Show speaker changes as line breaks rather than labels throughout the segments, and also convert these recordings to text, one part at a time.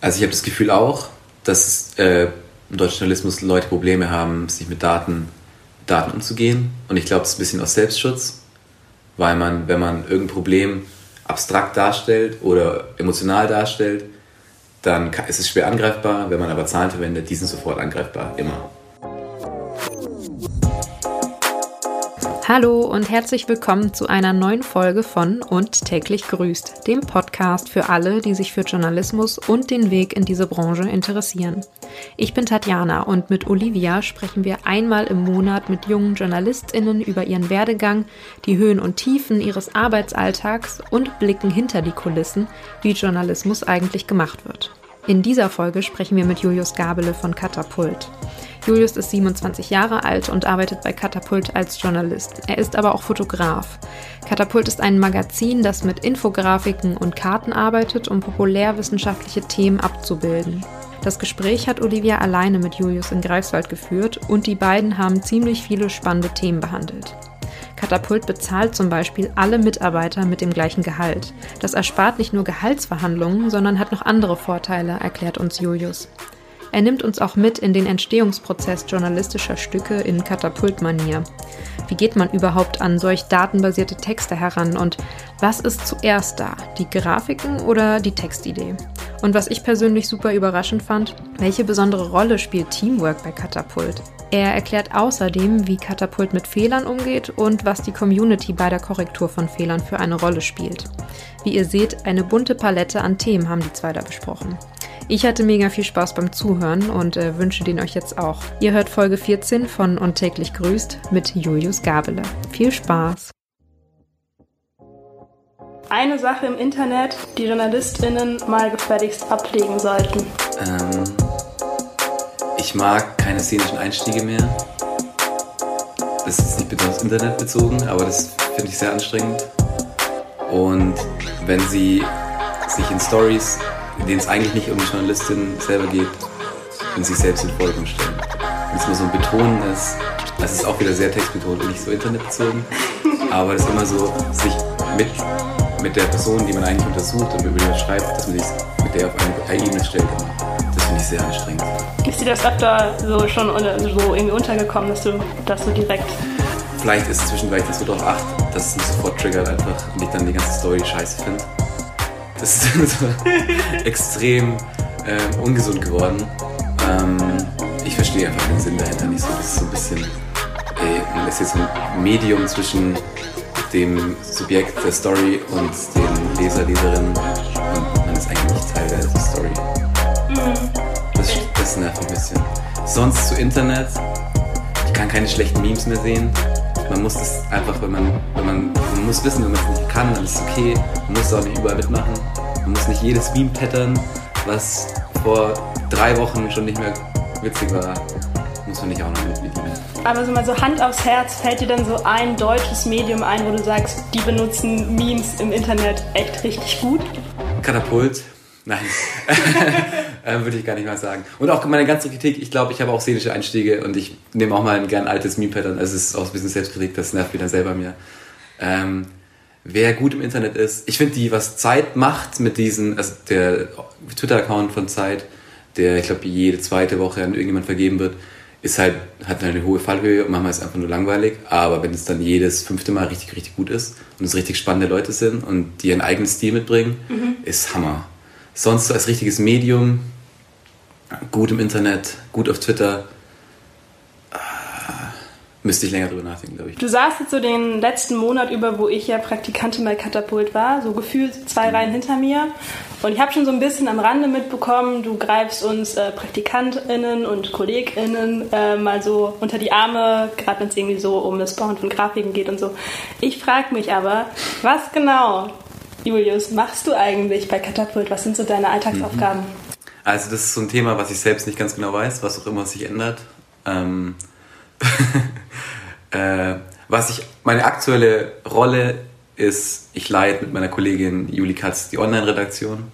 Also ich habe das Gefühl auch, dass äh, im deutschen Journalismus Leute Probleme haben, sich mit Daten, Daten umzugehen. Und ich glaube, es ist ein bisschen aus Selbstschutz, weil man, wenn man irgendein Problem abstrakt darstellt oder emotional darstellt, dann ist es schwer angreifbar. Wenn man aber Zahlen verwendet, die sind sofort angreifbar, immer.
Hallo und herzlich willkommen zu einer neuen Folge von Und täglich grüßt, dem Podcast für alle, die sich für Journalismus und den Weg in diese Branche interessieren. Ich bin Tatjana und mit Olivia sprechen wir einmal im Monat mit jungen JournalistInnen über ihren Werdegang, die Höhen und Tiefen ihres Arbeitsalltags und blicken hinter die Kulissen, wie Journalismus eigentlich gemacht wird. In dieser Folge sprechen wir mit Julius Gabele von Katapult. Julius ist 27 Jahre alt und arbeitet bei Katapult als Journalist. Er ist aber auch Fotograf. Katapult ist ein Magazin, das mit Infografiken und Karten arbeitet, um populärwissenschaftliche Themen abzubilden. Das Gespräch hat Olivia alleine mit Julius in Greifswald geführt und die beiden haben ziemlich viele spannende Themen behandelt. Katapult bezahlt zum Beispiel alle Mitarbeiter mit dem gleichen Gehalt. Das erspart nicht nur Gehaltsverhandlungen, sondern hat noch andere Vorteile, erklärt uns Julius. Er nimmt uns auch mit in den Entstehungsprozess journalistischer Stücke in Katapultmanier. Wie geht man überhaupt an solch datenbasierte Texte heran und was ist zuerst da, die Grafiken oder die Textidee? Und was ich persönlich super überraschend fand, welche besondere Rolle spielt Teamwork bei Katapult? Er erklärt außerdem, wie Katapult mit Fehlern umgeht und was die Community bei der Korrektur von Fehlern für eine Rolle spielt. Wie ihr seht, eine bunte Palette an Themen haben die zwei da besprochen. Ich hatte mega viel Spaß beim Zuhören und äh, wünsche den euch jetzt auch. Ihr hört Folge 14 von Und täglich grüßt mit Julius Gabele. Viel Spaß!
Eine Sache im Internet, die JournalistInnen mal gefälligst ablegen sollten.
Ähm, ich mag keine szenischen Einstiege mehr. Das ist nicht bitte aufs Internet bezogen, aber das finde ich sehr anstrengend. Und wenn sie sich in Stories in denen es eigentlich nicht um die Journalistin selber geht, und sich selbst in den Vordergrund stellen. Wenn es nur so ein Betonen ist, das ist auch wieder sehr textbetont und nicht so internetbezogen, aber das ist immer so, sich mit, mit der Person, die man eigentlich untersucht und über die man schreibt, dass man sich mit der auf eine Ebene stellt. Das finde ich sehr anstrengend.
Ist dir das öfter so schon so irgendwie untergekommen, dass du, dass du direkt
Vielleicht ist es zwischendurch so darauf acht, dass es mich sofort triggert einfach und ich dann die ganze Story scheiße finde. Das ist extrem äh, ungesund geworden. Ähm, ich verstehe einfach den Sinn dahinter nicht so. Das ist so ein bisschen, ey, man ist jetzt ein Medium zwischen dem Subjekt der Story und den Leser, Leserinnen und man ist eigentlich nicht Teil der Story. Das, das nervt ein bisschen. Sonst zu Internet, ich kann keine schlechten Memes mehr sehen. Man muss das einfach, wenn man, wenn man, man muss wissen, wenn man es nicht kann, dann ist es okay. Man muss auch nicht überall mitmachen. Man muss nicht jedes Meme pattern, was vor drei Wochen schon nicht mehr witzig war. Muss man nicht auch noch mitbedienen.
Aber so mal so Hand aufs Herz, fällt dir dann so ein deutsches Medium ein, wo du sagst, die benutzen Memes im Internet echt richtig gut?
Katapult. Nein, äh, würde ich gar nicht mal sagen. Und auch meine ganze Kritik, ich glaube, ich habe auch szenische Einstiege und ich nehme auch mal ein gern altes Meme-Pattern. Also es ist auch ein bisschen Selbstkritik, das nervt wieder selber mir. Ähm, wer gut im Internet ist, ich finde die, was Zeit macht mit diesen, also der Twitter-Account von Zeit, der, ich glaube, jede zweite Woche an irgendjemand vergeben wird, ist halt, hat eine hohe Fallhöhe und manchmal ist es einfach nur langweilig. Aber wenn es dann jedes fünfte Mal richtig, richtig gut ist und es richtig spannende Leute sind und die ihren eigenen Stil mitbringen, mhm. ist Hammer sonst als richtiges Medium, gut im Internet, gut auf Twitter, äh, müsste ich länger drüber nachdenken, glaube ich.
Du saßt jetzt so den letzten Monat über, wo ich ja Praktikantin bei Katapult war, so gefühlt zwei mhm. Reihen hinter mir. Und ich habe schon so ein bisschen am Rande mitbekommen, du greifst uns äh, PraktikantInnen und KollegInnen äh, mal so unter die Arme, gerade wenn es irgendwie so um das Bauen von Grafiken geht und so. Ich frage mich aber, was genau Julius, machst du eigentlich bei Katapult? Was sind so deine Alltagsaufgaben?
Also das ist so ein Thema, was ich selbst nicht ganz genau weiß, was auch immer sich ändert. Ähm, äh, was ich, meine aktuelle Rolle ist, ich leite mit meiner Kollegin Juli Katz die Online-Redaktion.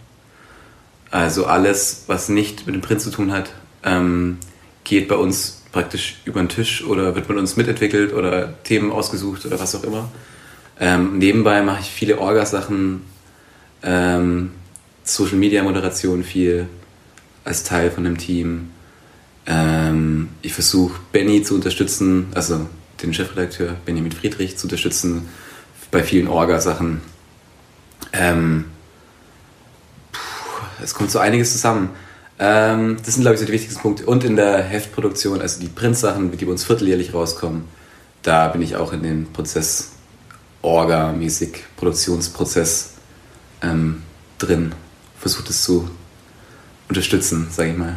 Also alles, was nicht mit dem Print zu tun hat, ähm, geht bei uns praktisch über den Tisch oder wird mit uns mitentwickelt oder Themen ausgesucht oder was auch immer. Ähm, nebenbei mache ich viele Orga-Sachen, ähm, Social Media Moderation viel, als Teil von dem Team. Ähm, ich versuche Benny zu unterstützen, also den Chefredakteur Benjamin Friedrich zu unterstützen bei vielen Orga-Sachen. Ähm, es kommt so einiges zusammen. Ähm, das sind, glaube ich, so die wichtigsten Punkte. Und in der Heftproduktion, also die Printsachen, die bei uns vierteljährlich rauskommen, da bin ich auch in dem Prozess, Orga-mäßig, Produktionsprozess ähm, drin. Versuche das zu unterstützen, sage ich mal.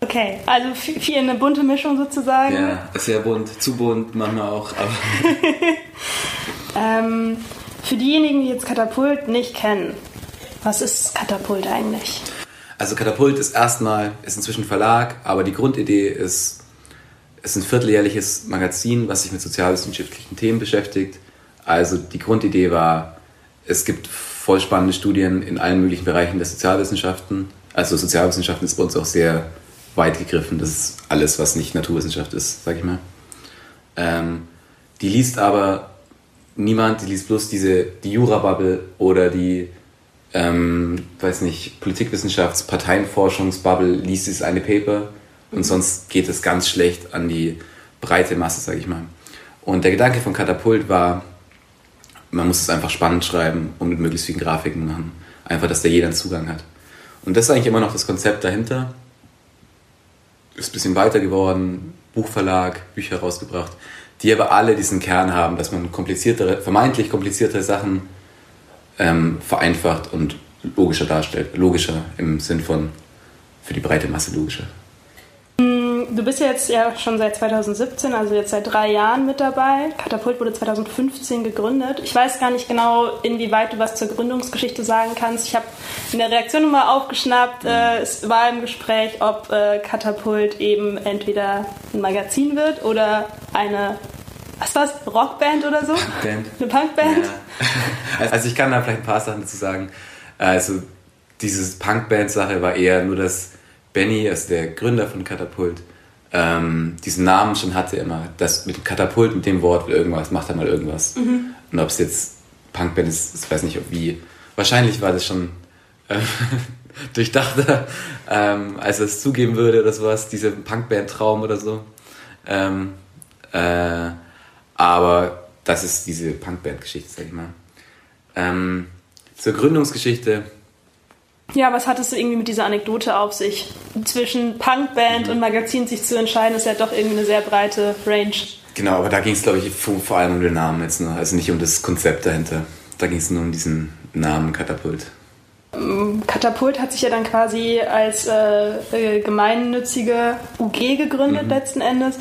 Okay, also viel eine bunte Mischung sozusagen.
Ja, sehr bunt, zu bunt manchmal auch.
ähm, für diejenigen, die jetzt Katapult nicht kennen, was ist Katapult eigentlich?
Also Katapult ist erstmal, ist inzwischen Verlag, aber die Grundidee ist, es ist ein vierteljährliches Magazin, was sich mit sozialwissenschaftlichen Themen beschäftigt. Also die Grundidee war, es gibt voll spannende Studien in allen möglichen Bereichen der Sozialwissenschaften. Also Sozialwissenschaften ist bei uns auch sehr weit gegriffen. Das ist alles, was nicht Naturwissenschaft ist, sag ich mal. Ähm, die liest aber niemand, die liest bloß diese, die Jura-Bubble oder die ähm, weiß nicht, Politikwissenschafts-, Parteienforschungsbubble liest dieses eine Paper und sonst geht es ganz schlecht an die breite Masse, sage ich mal. Und der Gedanke von Katapult war, man muss es einfach spannend schreiben und mit möglichst vielen Grafiken machen. Einfach, dass da jeder einen Zugang hat. Und das ist eigentlich immer noch das Konzept dahinter. Ist ein bisschen weiter geworden, Buchverlag, Bücher rausgebracht, die aber alle diesen Kern haben, dass man kompliziertere, vermeintlich kompliziertere Sachen ähm, vereinfacht und logischer darstellt. Logischer im Sinn von für die breite Masse logischer.
Mm, du bist jetzt ja schon seit 2017, also jetzt seit drei Jahren mit dabei. Katapult wurde 2015 gegründet. Ich weiß gar nicht genau, inwieweit du was zur Gründungsgeschichte sagen kannst. Ich habe in der Reaktion mal aufgeschnappt, äh, es war im Gespräch, ob äh, Katapult eben entweder ein Magazin wird oder eine was war's, Rockband oder so?
Punkband.
Eine Punkband?
Ja. Also ich kann da vielleicht ein paar Sachen dazu sagen. Also diese Punkband-Sache war eher nur, dass Benny, also der Gründer von Katapult, ähm, diesen Namen schon hatte immer. Das mit dem Katapult, mit dem Wort irgendwas, macht er mal irgendwas. Mhm. Und ob es jetzt Punkband ist, ich weiß nicht, ob wie. Wahrscheinlich war das schon äh, durchdachter, ähm, als er es zugeben würde oder sowas, dieser Punkband-Traum oder so. Ähm, äh, aber das ist diese Punkband-Geschichte, sag ich mal. Ähm, zur Gründungsgeschichte.
Ja, was hattest du irgendwie mit dieser Anekdote auf sich? Zwischen Punkband mhm. und Magazin sich zu entscheiden, ist ja doch irgendwie eine sehr breite Range.
Genau, aber da ging es, glaube ich, vor allem um den Namen jetzt nur. Also nicht um das Konzept dahinter. Da ging es nur um diesen Namen Katapult.
Ähm, Katapult hat sich ja dann quasi als äh, äh gemeinnützige UG gegründet mhm. letzten Endes.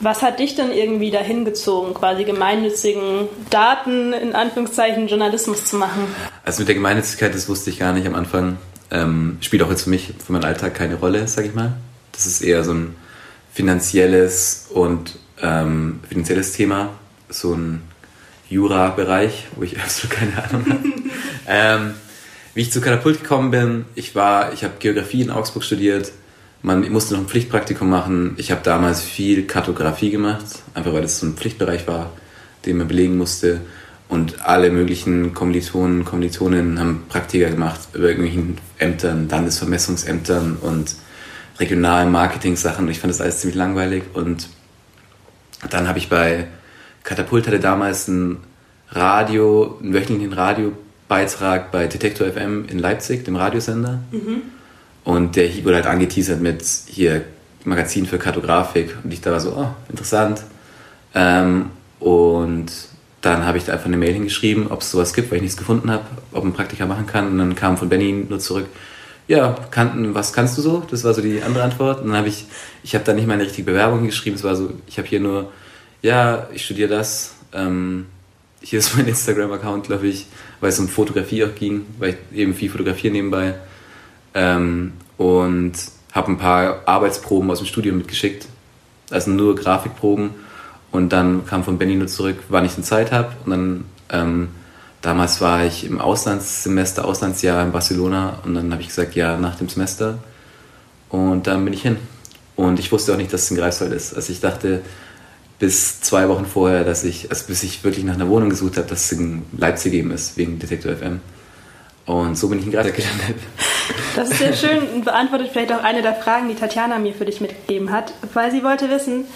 Was hat dich denn irgendwie dahin gezogen, quasi gemeinnützigen Daten, in Anführungszeichen, Journalismus zu machen?
Also mit der Gemeinnützigkeit, das wusste ich gar nicht am Anfang. Ähm, spielt auch jetzt für mich, für meinen Alltag keine Rolle, sag ich mal. Das ist eher so ein finanzielles und ähm, finanzielles Thema, so ein Jura-Bereich, wo ich absolut keine Ahnung habe. ähm, wie ich zu Katapult gekommen bin, ich war, ich habe Geografie in Augsburg studiert, man musste noch ein Pflichtpraktikum machen. Ich habe damals viel Kartografie gemacht, einfach weil das so ein Pflichtbereich war, den man belegen musste. Und alle möglichen Kommilitonen, Kommilitoninnen haben Praktika gemacht über irgendwelchen Ämtern, Landesvermessungsämtern und regionalen Marketing-Sachen. Ich fand das alles ziemlich langweilig. Und dann habe ich bei Katapult hatte damals ein Radio, einen wöchentlichen Radiobeitrag bei Detektor FM in Leipzig, dem Radiosender. Mhm. Und der wurde halt angeteasert mit hier Magazin für Kartografik. Und ich da war so, oh, interessant. Ähm, und dann habe ich da einfach eine Mail hingeschrieben, ob es sowas gibt, weil ich nichts gefunden habe, ob man Praktika machen kann. Und dann kam von Benny nur zurück, ja, kann, was kannst du so? Das war so die andere Antwort. Und dann habe ich, ich habe da nicht meine richtige Bewerbung geschrieben. Es war so, ich habe hier nur, ja, ich studiere das. Ähm, hier ist mein Instagram-Account, glaube ich, weil es um Fotografie auch ging, weil ich eben viel fotografiere nebenbei. Ähm, und habe ein paar Arbeitsproben aus dem Studium mitgeschickt, also nur Grafikproben. Und dann kam von Benny nur zurück, wann ich denn Zeit habe. Und dann, ähm, damals war ich im Auslandssemester, Auslandsjahr in Barcelona. Und dann habe ich gesagt, ja, nach dem Semester. Und dann bin ich hin. Und ich wusste auch nicht, dass es in Greifswald ist. Also ich dachte bis zwei Wochen vorher, dass ich, also bis ich wirklich nach einer Wohnung gesucht habe, dass es in Leipzig eben ist, wegen Detektor FM. Und so bin ich in Greifswald gelandet.
Das ist sehr schön und beantwortet vielleicht auch eine der Fragen, die Tatjana mir für dich mitgegeben hat, weil sie wollte wissen,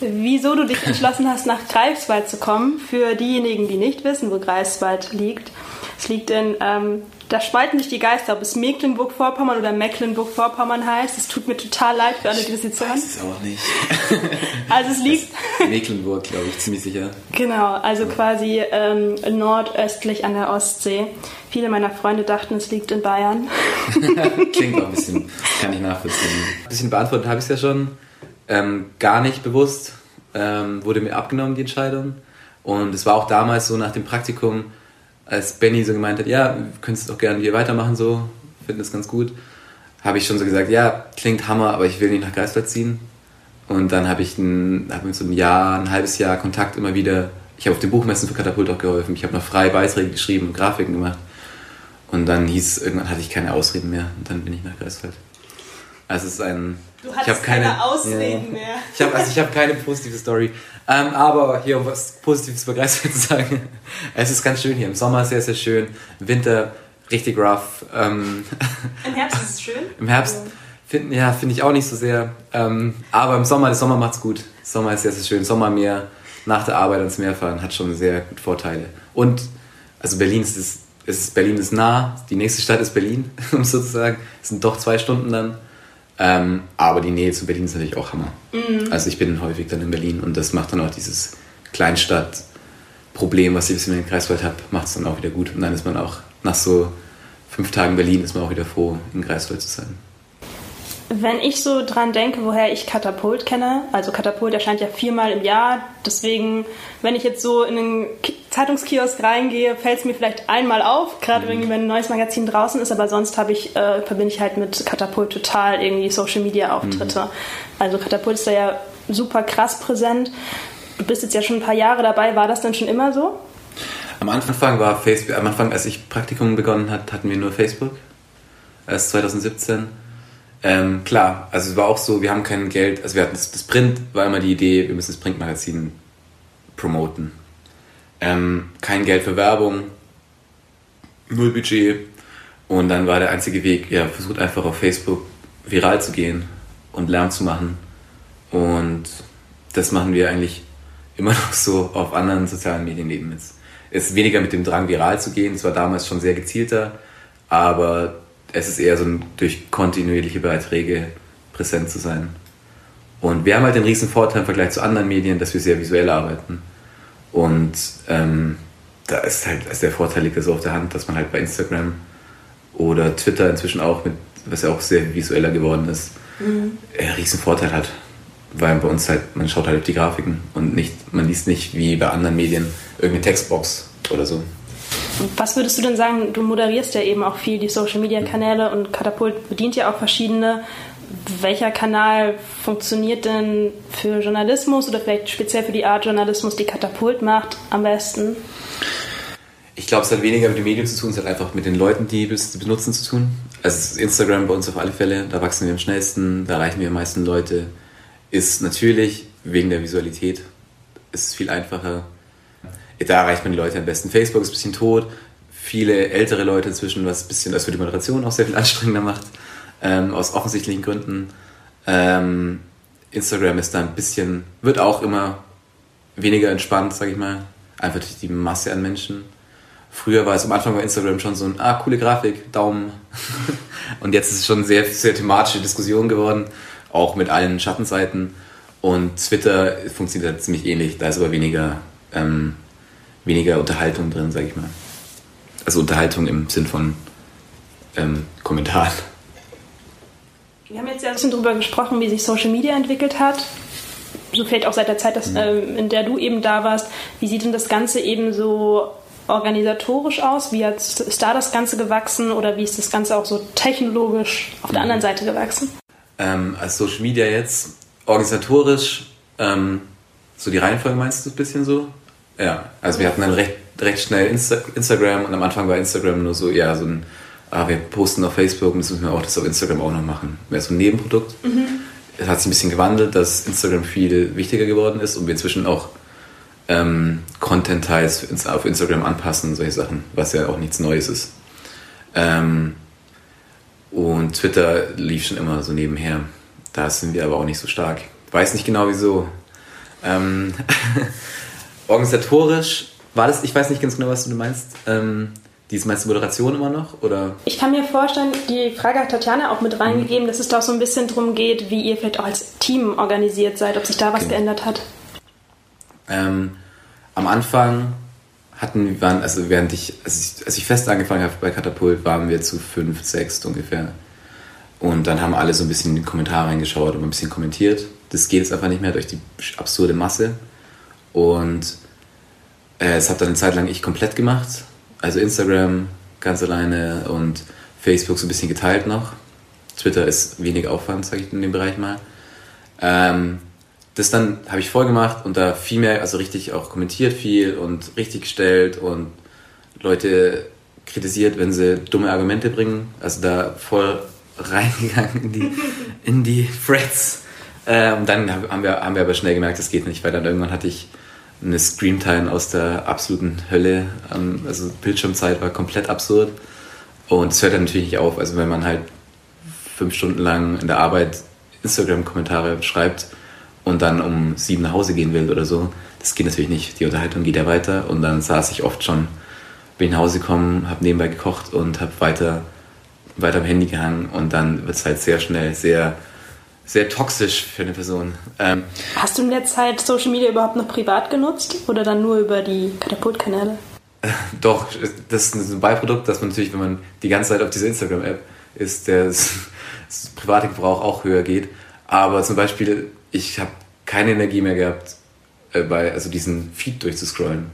wieso du dich entschlossen hast, nach Greifswald zu kommen. Für diejenigen, die nicht wissen, wo Greifswald liegt. Es liegt in, ähm, da spalten sich die Geister, ob es Mecklenburg-Vorpommern oder Mecklenburg-Vorpommern heißt. Es tut mir total leid für alle, die das jetzt hören.
Ich weiß es auch nicht.
Also es liegt...
Mecklenburg, glaube ich, ziemlich sicher.
Genau, also quasi ähm, nordöstlich an der Ostsee. Viele meiner Freunde dachten, es liegt in Bayern.
Klingt auch ein bisschen, kann ich nachvollziehen. Ein bisschen beantwortet habe ich es ja schon. Ähm, gar nicht bewusst ähm, wurde mir abgenommen, die Entscheidung. Und es war auch damals so nach dem Praktikum, als Benny so gemeint hat, ja, könntest doch gerne hier weitermachen so, finden es ganz gut, habe ich schon so gesagt, ja, klingt Hammer, aber ich will nicht nach Greifswald ziehen. Und dann habe ich ein, hab so einem Jahr, ein halbes Jahr Kontakt immer wieder. Ich habe auf den Buchmessen für Katapult auch geholfen. Ich habe noch freie Beiträge geschrieben und Grafiken gemacht. Und dann hieß irgendwann hatte ich keine Ausreden mehr und dann bin ich nach Greifswald. Also es ist ein.
Du hast keine, keine, Ausreden ja. mehr.
Ich habe also ich habe keine positive Story. Ähm, aber hier um was Positives über Greifswald zu sagen. Es ist ganz schön hier. Im Sommer sehr, sehr schön. Im Winter richtig rough.
Ähm, Im Herbst ist es schön.
Im Herbst finden, ja, finde ich auch nicht so sehr. Ähm, aber im Sommer, der Sommer macht's gut. Sommer ist sehr, sehr schön. Sommermeer, nach der Arbeit ans Meer fahren, hat schon sehr gut Vorteile. Und, also Berlin ist, ist, ist Berlin ist nah. Die nächste Stadt ist Berlin, um sozusagen. Es sind doch zwei Stunden dann. Ähm, aber die Nähe zu Berlin ist natürlich auch Hammer. Mhm. Also ich bin häufig dann in Berlin und das macht dann auch dieses Kleinstadt-Problem, was ich ein bisschen in den Kreiswald habe, macht es dann auch wieder gut. Und dann ist man auch nach so fünf Tagen Berlin ist man auch wieder froh, in Greifswald zu sein.
Wenn ich so dran denke, woher ich Katapult kenne, also Katapult erscheint ja viermal im Jahr, deswegen, wenn ich jetzt so in einen Zeitungskiosk reingehe, fällt es mir vielleicht einmal auf, gerade mhm. wenn ein neues Magazin draußen ist, aber sonst habe ich, äh, verbinde ich halt mit Katapult total irgendwie Social Media Auftritte. Mhm. Also Katapult ist da ja super krass präsent. Du bist jetzt ja schon ein paar Jahre dabei, war das dann schon immer so?
Am Anfang war Facebook, am Anfang, als ich Praktikum begonnen hat, hatten wir nur Facebook. Erst 2017 ähm, klar, also es war auch so, wir haben kein Geld, also wir hatten das, das Print, war immer die Idee, wir müssen das Printmagazin promoten. Ähm, kein Geld für Werbung, null Budget und dann war der einzige Weg, ja, versucht einfach auf Facebook viral zu gehen und Lärm zu machen und das machen wir eigentlich immer noch so auf anderen sozialen Medien neben jetzt. Es ist weniger mit dem Drang viral zu gehen, es war damals schon sehr gezielter, aber es ist eher so ein, durch kontinuierliche Beiträge präsent zu sein. Und wir haben halt den riesen Vorteil im Vergleich zu anderen Medien, dass wir sehr visuell arbeiten. Und ähm, da ist halt also der Vorteil liegt so auf der Hand, dass man halt bei Instagram oder Twitter inzwischen auch, mit, was ja auch sehr visueller geworden ist, mhm. einen riesen Vorteil hat. Weil bei uns halt, man schaut halt auf die Grafiken und nicht, man liest nicht wie bei anderen Medien irgendeine Textbox oder so.
Was würdest du denn sagen? Du moderierst ja eben auch viel die Social Media Kanäle und Katapult bedient ja auch verschiedene. Welcher Kanal funktioniert denn für Journalismus oder vielleicht speziell für die Art Journalismus, die Katapult macht, am besten?
Ich glaube, es hat weniger mit den Medien zu tun, es hat einfach mit den Leuten, die es benutzen, zu tun. Also Instagram bei uns auf alle Fälle, da wachsen wir am schnellsten, da erreichen wir am meisten Leute. Ist natürlich wegen der Visualität, ist viel einfacher, da erreicht man die Leute am besten. Facebook ist ein bisschen tot. Viele ältere Leute inzwischen, was ein bisschen, das für die Moderation auch sehr viel anstrengender macht, ähm, aus offensichtlichen Gründen. Ähm, Instagram ist da ein bisschen, wird auch immer weniger entspannt, sag ich mal. Einfach durch die Masse an Menschen. Früher war es am Anfang bei Instagram schon so ein, ah, coole Grafik, Daumen. Und jetzt ist es schon sehr, sehr thematische Diskussion geworden, auch mit allen Schattenseiten. Und Twitter funktioniert halt ziemlich ähnlich, da ist aber weniger ähm, weniger Unterhaltung drin, sag ich mal. Also Unterhaltung im Sinn von ähm, Kommentaren.
Wir haben jetzt ja ein bisschen darüber gesprochen, wie sich Social Media entwickelt hat. So vielleicht auch seit der Zeit, dass, mhm. ähm, in der du eben da warst. Wie sieht denn das Ganze eben so organisatorisch aus? Wie hat, ist da das Ganze gewachsen oder wie ist das Ganze auch so technologisch auf der mhm. anderen Seite gewachsen?
Ähm, als Social Media jetzt organisatorisch, ähm, so die Reihenfolge meinst du ein bisschen so? Ja, also wir hatten dann recht, recht schnell Insta Instagram und am Anfang war Instagram nur so, ja, so ein, ah, wir posten auf Facebook und jetzt müssen wir auch das auf Instagram auch noch machen. Wäre so ein Nebenprodukt. Mhm. Es hat sich ein bisschen gewandelt, dass Instagram viel wichtiger geworden ist und wir inzwischen auch ähm, Content-Teils auf Instagram anpassen, solche Sachen, was ja auch nichts Neues ist. Ähm, und Twitter lief schon immer so nebenher. Da sind wir aber auch nicht so stark. Weiß nicht genau wieso. Ähm, organisatorisch war das, ich weiß nicht ganz genau, was du meinst. Ähm, dies meinst du Moderation immer noch? Oder?
Ich kann mir vorstellen, die Frage hat Tatjana auch mit reingegeben, mhm. dass es doch so ein bisschen darum geht, wie ihr vielleicht auch als Team organisiert seid, ob sich da was genau. geändert hat.
Ähm, am Anfang hatten, waren, also während ich, als ich, als ich fest angefangen habe bei Katapult, waren wir zu fünf, sechs ungefähr. Und dann haben alle so ein bisschen in die Kommentare reingeschaut und ein bisschen kommentiert. Das geht jetzt einfach nicht mehr durch die absurde Masse. Und äh, es hat dann eine Zeit lang ich komplett gemacht. Also Instagram ganz alleine und Facebook so ein bisschen geteilt noch. Twitter ist wenig Aufwand, sage ich in dem Bereich mal. Ähm, das dann habe ich voll gemacht und da viel mehr, also richtig auch kommentiert viel und richtig gestellt und Leute kritisiert, wenn sie dumme Argumente bringen. Also da voll reingegangen in die, in die Threads. Ähm, dann haben wir, haben wir aber schnell gemerkt, das geht nicht, weil dann irgendwann hatte ich eine Screamtime aus der absoluten Hölle. Ähm, also Bildschirmzeit war komplett absurd. Und es hört dann natürlich nicht auf. Also wenn man halt fünf Stunden lang in der Arbeit Instagram-Kommentare schreibt, und dann um sieben nach Hause gehen will oder so. Das geht natürlich nicht. Die Unterhaltung geht ja weiter und dann saß ich oft schon, bin nach Hause gekommen, habe nebenbei gekocht und habe weiter, weiter am Handy gehangen und dann wird es halt sehr schnell sehr, sehr toxisch für eine Person. Ähm,
Hast du in der Zeit Social Media überhaupt noch privat genutzt oder dann nur über die Katapultkanäle?
Doch, das ist ein Beiprodukt, dass man natürlich, wenn man die ganze Zeit auf dieser Instagram-App ist, der private Gebrauch auch höher geht. Aber zum Beispiel ich habe keine Energie mehr gehabt, äh, bei, also diesen Feed durchzuscrollen.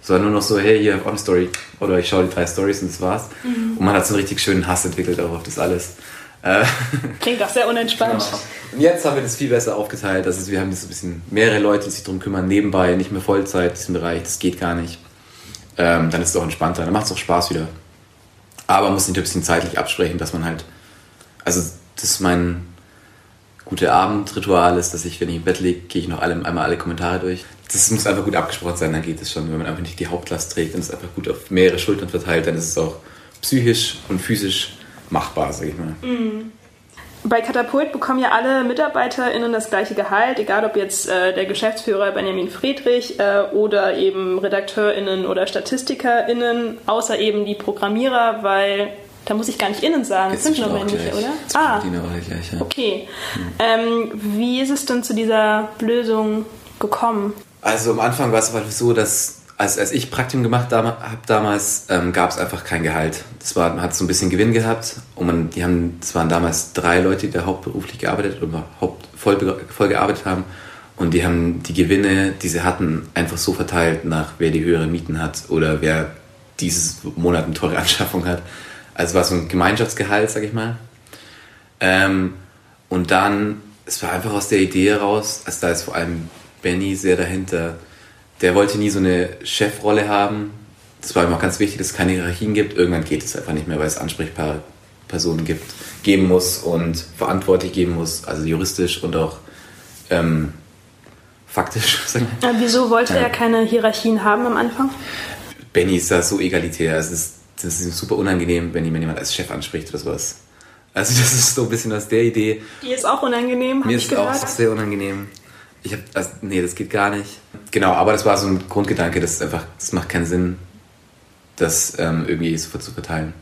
Es war nur noch so, hey, hier auf eine Story. Oder ich schaue die drei Stories und das war's. Mhm. Und man hat so einen richtig schönen Hass entwickelt auch auf das alles.
Äh, Klingt auch sehr unentspannt.
Genau. Und jetzt haben wir das viel besser aufgeteilt. Also wir haben jetzt ein bisschen mehrere Leute, die sich darum kümmern, nebenbei, nicht mehr Vollzeit, diesen Bereich, das geht gar nicht. Ähm, dann ist es auch entspannter, dann macht es auch Spaß wieder. Aber man muss sich ein bisschen zeitlich absprechen, dass man halt, also das ist mein, gute Abendritual ist, dass ich, wenn ich im Bett liege, gehe ich noch alle, einmal alle Kommentare durch. Das muss einfach gut abgesprochen sein, dann geht es schon. Wenn man einfach nicht die Hauptlast trägt und es einfach gut auf mehrere Schultern verteilt, dann ist es auch psychisch und physisch machbar, sag ich mal. Mhm.
Bei Katapult bekommen ja alle MitarbeiterInnen das gleiche Gehalt, egal ob jetzt äh, der Geschäftsführer Benjamin Friedrich äh, oder eben RedakteurInnen oder StatistikerInnen, außer eben die Programmierer, weil da muss ich gar nicht innen sagen.
Jetzt das sind nur männliche,
oder? Jetzt ah,
die noch gleich, ja.
okay. Hm. Ähm, wie ist es denn zu dieser Lösung gekommen?
Also am Anfang war es aber so, dass als, als ich Praktikum gemacht habe damals, ähm, gab es einfach kein Gehalt. Das war, man hat so ein bisschen Gewinn gehabt und man, die haben, es waren damals drei Leute, die da hauptberuflich gearbeitet oder haupt, voll, voll gearbeitet haben und die haben die Gewinne, die sie hatten, einfach so verteilt nach wer die höhere Mieten hat oder wer dieses Monat eine teure Anschaffung hat. Also war so ein Gemeinschaftsgehalt, sag ich mal. Ähm, und dann, es war einfach aus der Idee heraus, also da ist vor allem Benny sehr dahinter, der wollte nie so eine Chefrolle haben. Das war ihm auch ganz wichtig, dass es keine Hierarchien gibt. Irgendwann geht es einfach nicht mehr, weil es ansprechbare Personen gibt, geben muss und verantwortlich geben muss, also juristisch und auch ähm, faktisch.
Ja, wieso wollte ja. er keine Hierarchien haben am Anfang?
Benny ist da so egalitär. Es ist das ist super unangenehm, wenn jemand als Chef anspricht oder sowas. Also das ist so ein bisschen aus der Idee.
Die ist auch unangenehm,
Mir ist gehört. auch sehr unangenehm. Ich habe, also, nee, das geht gar nicht. Genau, aber das war so ein Grundgedanke, das ist einfach, das macht keinen Sinn, das ähm, irgendwie sofort zu verteilen.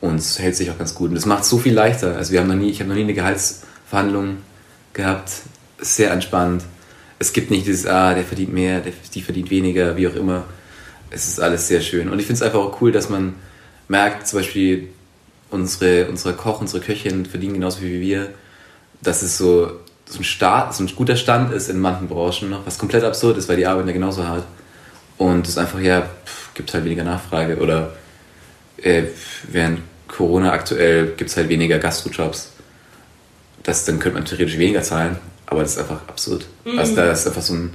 Und es hält sich auch ganz gut. Und das macht es so viel leichter. Also wir haben noch nie, ich habe noch nie eine Gehaltsverhandlung gehabt. Sehr entspannt. Es gibt nicht dieses, ah, der verdient mehr, der, die verdient weniger, wie auch immer es ist alles sehr schön. Und ich finde es einfach auch cool, dass man merkt, zum Beispiel unsere, unsere Koch, unsere Köchin verdienen genauso wie wir, dass es so, so ein Start, so ein guter Stand ist in manchen Branchen noch, was komplett absurd ist, weil die arbeiten ja genauso hart. Und es einfach, ja, gibt halt weniger Nachfrage oder äh, während Corona aktuell gibt es halt weniger Gastrojobs. Das, dann könnte man theoretisch weniger zahlen, aber das ist einfach absurd. Mhm. Also da ist einfach so ein,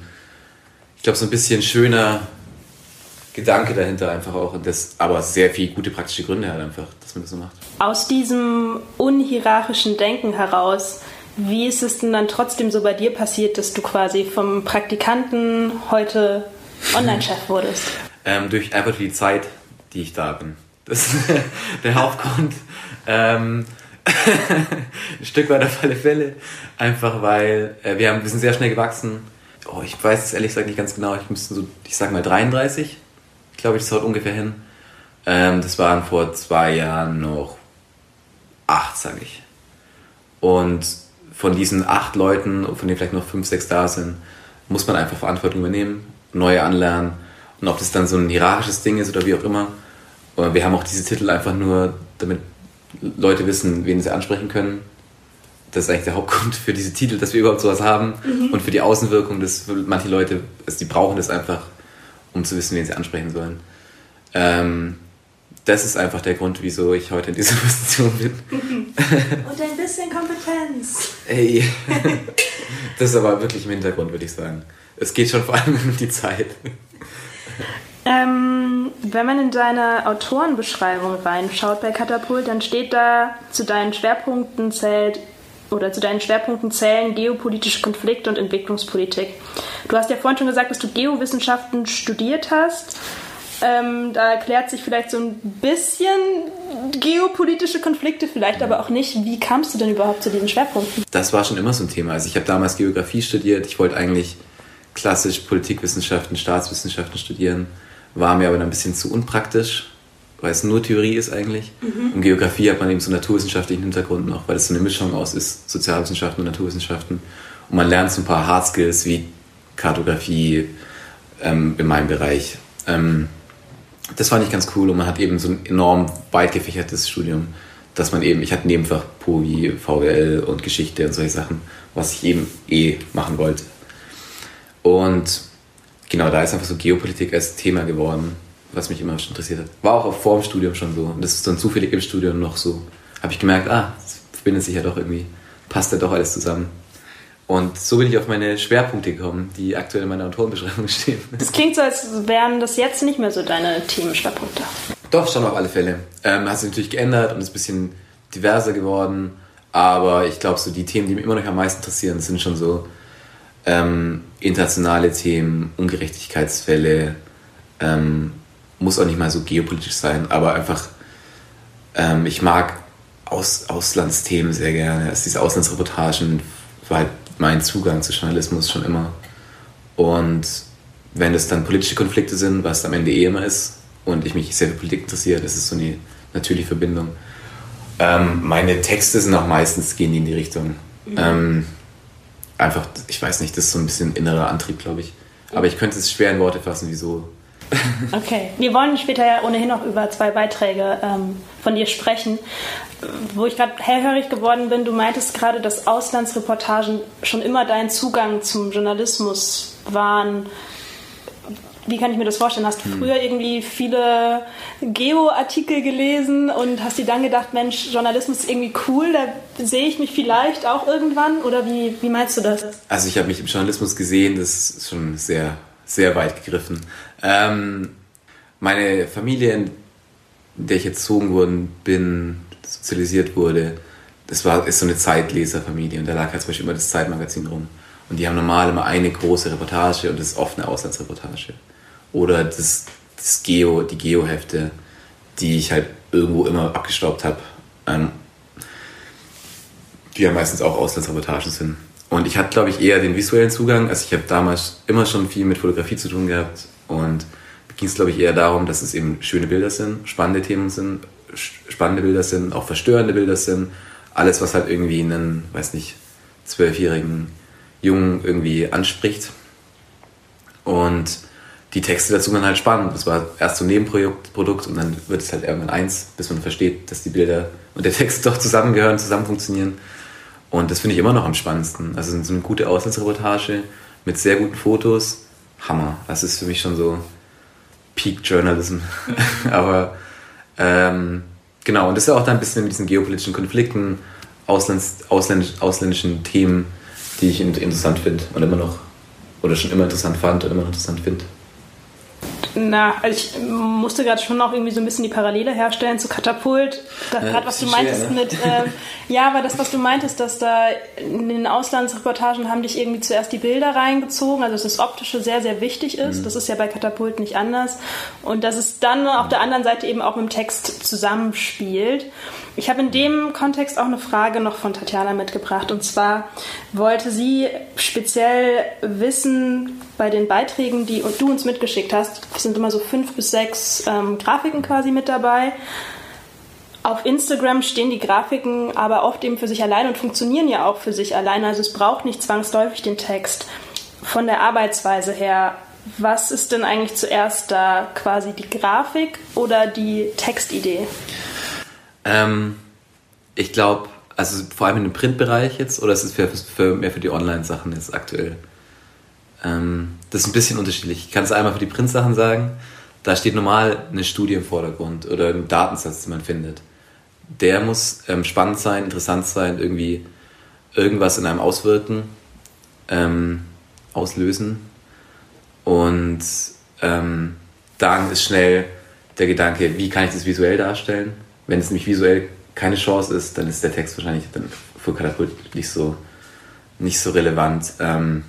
ich glaube, so ein bisschen schöner Gedanke dahinter einfach auch. Und das, aber sehr viele gute praktische Gründe halt einfach, dass man das so macht.
Aus diesem unhierarchischen Denken heraus, wie ist es denn dann trotzdem so bei dir passiert, dass du quasi vom Praktikanten heute Online-Chef wurdest?
ähm, durch einfach die Zeit, die ich da bin. Das ist der Hauptgrund. Ähm, ein Stück weit auf alle Fälle. Einfach weil äh, wir, haben, wir sind sehr schnell gewachsen. Oh, ich weiß es ehrlich gesagt nicht ganz genau. Ich müsste so, ich sag mal 33, glaube ich, das haut ungefähr hin. Ähm, das waren vor zwei Jahren noch acht, sage ich. Und von diesen acht Leuten, von denen vielleicht noch fünf, sechs da sind, muss man einfach Verantwortung übernehmen, neue anlernen. Und ob das dann so ein hierarchisches Ding ist oder wie auch immer. Wir haben auch diese Titel einfach nur, damit Leute wissen, wen sie ansprechen können. Das ist eigentlich der Hauptgrund für diese Titel, dass wir überhaupt sowas haben. Mhm. Und für die Außenwirkung, dass manche Leute, also die brauchen das einfach, um zu wissen, wen sie ansprechen sollen. Ähm, das ist einfach der Grund, wieso ich heute in dieser Position bin.
Und ein bisschen Kompetenz.
Ey. Das ist aber wirklich im Hintergrund, würde ich sagen. Es geht schon vor allem um die Zeit.
Ähm, wenn man in deine Autorenbeschreibung reinschaut bei Katapult, dann steht da zu deinen Schwerpunkten zählt oder zu deinen Schwerpunkten zählen geopolitische Konflikte und Entwicklungspolitik. Du hast ja vorhin schon gesagt, dass du Geowissenschaften studiert hast. Ähm, da erklärt sich vielleicht so ein bisschen geopolitische Konflikte, vielleicht aber auch nicht. Wie kamst du denn überhaupt zu diesen Schwerpunkten?
Das war schon immer so ein Thema. Also ich habe damals Geografie studiert. Ich wollte eigentlich klassisch Politikwissenschaften, Staatswissenschaften studieren, war mir aber dann ein bisschen zu unpraktisch, weil es nur Theorie ist eigentlich. Mhm. Und Geografie hat man eben so einen naturwissenschaftlichen Hintergrund noch, weil es so eine Mischung aus ist, Sozialwissenschaften und Naturwissenschaften. Und man lernt so ein paar Hard Skills wie Kartografie ähm, in meinem Bereich. Ähm, das fand ich ganz cool und man hat eben so ein enorm weit gefächertes Studium, dass man eben, ich hatte Nebenfach POVI, VWL und Geschichte und solche Sachen, was ich eben eh machen wollte. Und genau da ist einfach so Geopolitik als Thema geworden, was mich immer schon interessiert hat. War auch vor dem Studium schon so. Und das ist dann zufällig im Studium noch so. Habe ich gemerkt, ah, das verbindet sich ja doch irgendwie, passt ja doch alles zusammen. Und so bin ich auf meine Schwerpunkte gekommen, die aktuell in meiner Autorenbeschreibung stehen.
Das klingt so, als wären das jetzt nicht mehr so deine Themenschwerpunkte.
Doch, schon auf alle Fälle. Ähm, hat sich natürlich geändert und ist ein bisschen diverser geworden. Aber ich glaube, so die Themen, die mich immer noch am meisten interessieren, sind schon so ähm, internationale Themen, Ungerechtigkeitsfälle. Ähm, muss auch nicht mal so geopolitisch sein, aber einfach, ähm, ich mag Aus Auslandsthemen sehr gerne. Also diese Auslandsreportagen halt mein Zugang zu Journalismus schon immer. Und wenn es dann politische Konflikte sind, was am Ende eh immer ist, und ich mich sehr für Politik interessiere, das ist so eine natürliche Verbindung. Ähm, meine Texte sind auch meistens, gehen die in die Richtung. Mhm. Ähm, einfach, ich weiß nicht, das ist so ein bisschen innerer Antrieb, glaube ich. Aber ich könnte es schwer in Worte fassen, wieso.
Okay, wir wollen später ja ohnehin noch über zwei Beiträge ähm, von dir sprechen. Wo ich gerade hellhörig geworden bin, du meintest gerade, dass Auslandsreportagen schon immer dein Zugang zum Journalismus waren wie kann ich mir das vorstellen? Hast du hm. früher irgendwie viele Geo-Artikel gelesen und hast dir dann gedacht, Mensch, Journalismus ist irgendwie cool, da sehe ich mich vielleicht auch irgendwann? Oder wie, wie meinst du das?
Also ich habe mich im Journalismus gesehen, das ist schon sehr, sehr weit gegriffen. Ähm, meine Familie, in der ich erzogen worden bin, sozialisiert wurde, das war, ist so eine Zeitleserfamilie und da lag halt zum Beispiel immer das Zeitmagazin rum. Und die haben normal immer eine große Reportage und das ist oft eine Auslandsreportage oder das, das Geo, die Geo-Hefte, die ich halt irgendwo immer abgestaubt habe, ähm, die ja meistens auch Auslandsreportagen sind. Und ich hatte, glaube ich, eher den visuellen Zugang. Also ich habe damals immer schon viel mit Fotografie zu tun gehabt und ging es, glaube ich, eher darum, dass es eben schöne Bilder sind, spannende Themen sind, spannende Bilder sind, auch verstörende Bilder sind. Alles, was halt irgendwie einen, weiß nicht, zwölfjährigen Jungen irgendwie anspricht. Und die Texte dazu waren halt spannend. Das war erst so ein Nebenprodukt und dann wird es halt irgendwann eins, bis man versteht, dass die Bilder und der Text doch zusammengehören, zusammen funktionieren. Und das finde ich immer noch am spannendsten. Also so eine gute Auslandsreportage mit sehr guten Fotos, Hammer. Das ist für mich schon so Peak Journalism. Aber ähm, genau, und das ist ja auch dann ein bisschen mit diesen geopolitischen Konflikten, Auslands, ausländisch, ausländischen Themen, die ich interessant finde und immer noch, oder schon immer interessant fand und immer noch interessant finde.
Na, also ich musste gerade schon auch irgendwie so ein bisschen die Parallele herstellen zu Katapult.
Ja,
Gerade was du meintest
ne?
mit, äh, ja, aber das, was du meintest, dass da in den Auslandsreportagen haben dich irgendwie zuerst die Bilder reingezogen, also dass das Optische sehr, sehr wichtig ist. Das ist ja bei Katapult nicht anders. Und dass es dann auf der anderen Seite eben auch mit dem Text zusammenspielt. Ich habe in dem Kontext auch eine Frage noch von Tatjana mitgebracht. Und zwar wollte sie speziell wissen, bei den Beiträgen, die du uns mitgeschickt hast, sind immer so fünf bis sechs ähm, Grafiken quasi mit dabei. Auf Instagram stehen die Grafiken aber oft eben für sich allein und funktionieren ja auch für sich allein. Also es braucht nicht zwangsläufig den Text. Von der Arbeitsweise her, was ist denn eigentlich zuerst da? Quasi die Grafik oder die Textidee?
Ähm, ich glaube, also vor allem dem Printbereich jetzt, oder ist es für, für, mehr für die Online-Sachen jetzt aktuell? Ähm, das ist ein bisschen unterschiedlich. Ich kann es einmal für die Printsachen sagen. Da steht normal eine Studie im Vordergrund oder ein Datensatz, den man findet. Der muss ähm, spannend sein, interessant sein, irgendwie irgendwas in einem auswirken, ähm, auslösen. Und ähm, dann ist schnell der Gedanke, wie kann ich das visuell darstellen? Wenn es nämlich visuell keine Chance ist, dann ist der Text wahrscheinlich dann für Katapult nicht so, nicht so relevant. Ähm,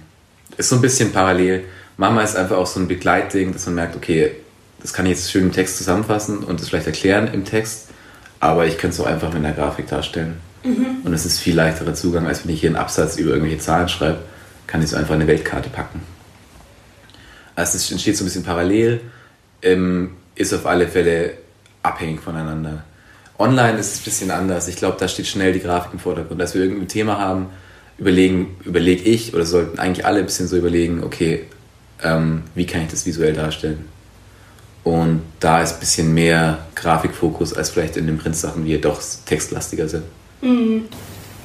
ist so ein bisschen parallel. Manchmal ist einfach auch so ein Begleitding, dass man merkt, okay, das kann ich jetzt schön im Text zusammenfassen und das vielleicht erklären im Text, aber ich könnte es auch einfach mit einer Grafik darstellen. Und es ist viel leichterer Zugang, als wenn ich hier einen Absatz über irgendwelche Zahlen schreibe, kann ich so einfach eine Weltkarte packen. Also es entsteht so ein bisschen parallel, ähm, ist auf alle Fälle abhängig voneinander. Online ist es ein bisschen anders. Ich glaube, da steht schnell die Grafik im Vordergrund. Dass wir irgendein Thema haben, überlegen, überlege ich oder sollten eigentlich alle ein bisschen so überlegen, okay, ähm, wie kann ich das visuell darstellen? Und da ist ein bisschen mehr Grafikfokus als vielleicht in den Printsachen, die ja doch textlastiger sind.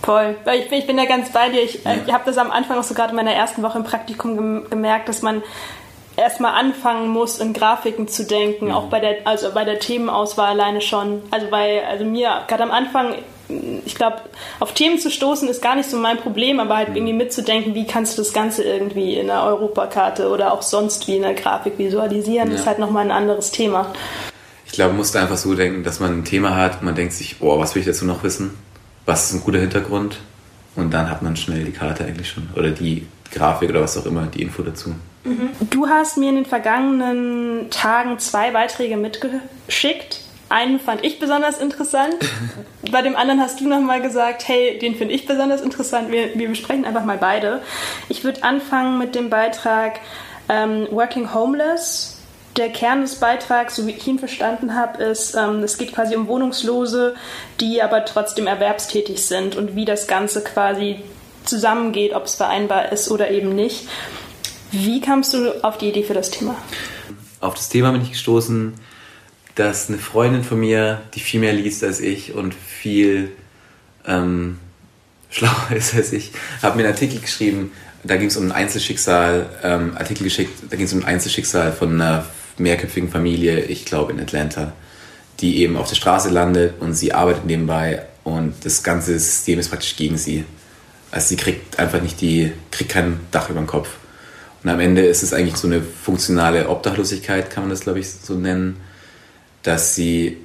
Voll. Weil Ich bin, ich bin da ganz bei dir. Ich, äh, ich habe das am Anfang auch so gerade in meiner ersten Woche im Praktikum gem gemerkt, dass man erstmal anfangen muss, in Grafiken zu denken, auch bei der, also bei der Themenauswahl alleine schon. Also weil, also mir gerade am Anfang, ich glaube, auf Themen zu stoßen ist gar nicht so mein Problem, aber halt irgendwie mitzudenken, wie kannst du das Ganze irgendwie in einer Europakarte oder auch sonst wie in einer Grafik visualisieren,
Ja.
ist halt nochmal ein anderes Thema.
Ich glaube, man muss da einfach so denken, dass man ein Thema hat und man denkt sich, oh, was will ich dazu noch wissen? Was ist ein guter Hintergrund? Und dann hat man schnell die Karte eigentlich schon. Oder die Grafik oder was auch immer, die Info dazu.
Du hast mir in den vergangenen Tagen zwei Beiträge mitgeschickt. Einen fand ich besonders interessant. Bei dem anderen hast du nochmal gesagt, hey, den finde ich besonders interessant. Wir, wir besprechen einfach mal beide. Ich würde anfangen mit dem Beitrag ähm, Working Homeless. Der Kern des Beitrags, so wie ich ihn verstanden habe, ist, ähm, es geht quasi um Wohnungslose, die aber trotzdem erwerbstätig sind und wie das Ganze quasi zusammengeht, ob es vereinbar ist oder eben nicht. Wie kamst du auf die Idee für das Thema?
Auf das Thema bin ich gestoßen, dass eine Freundin von mir, die viel mehr liest als ich und viel ähm, schlauer ist als ich, hat mir einen Artikel geschrieben, da ging es um ein Einzelschicksal, ähm, Artikel geschickt, da ging es um ein Einzelschicksal von einer mehrköpfigen Familie, ich glaube in Atlanta, die eben auf der Straße landet und sie arbeitet nebenbei und das ganze System ist praktisch gegen sie. Also sie kriegt einfach nicht die, kriegt kein Dach über dem Kopf. Und am Ende ist es eigentlich so eine funktionale Obdachlosigkeit, kann man das glaube ich so nennen, dass sie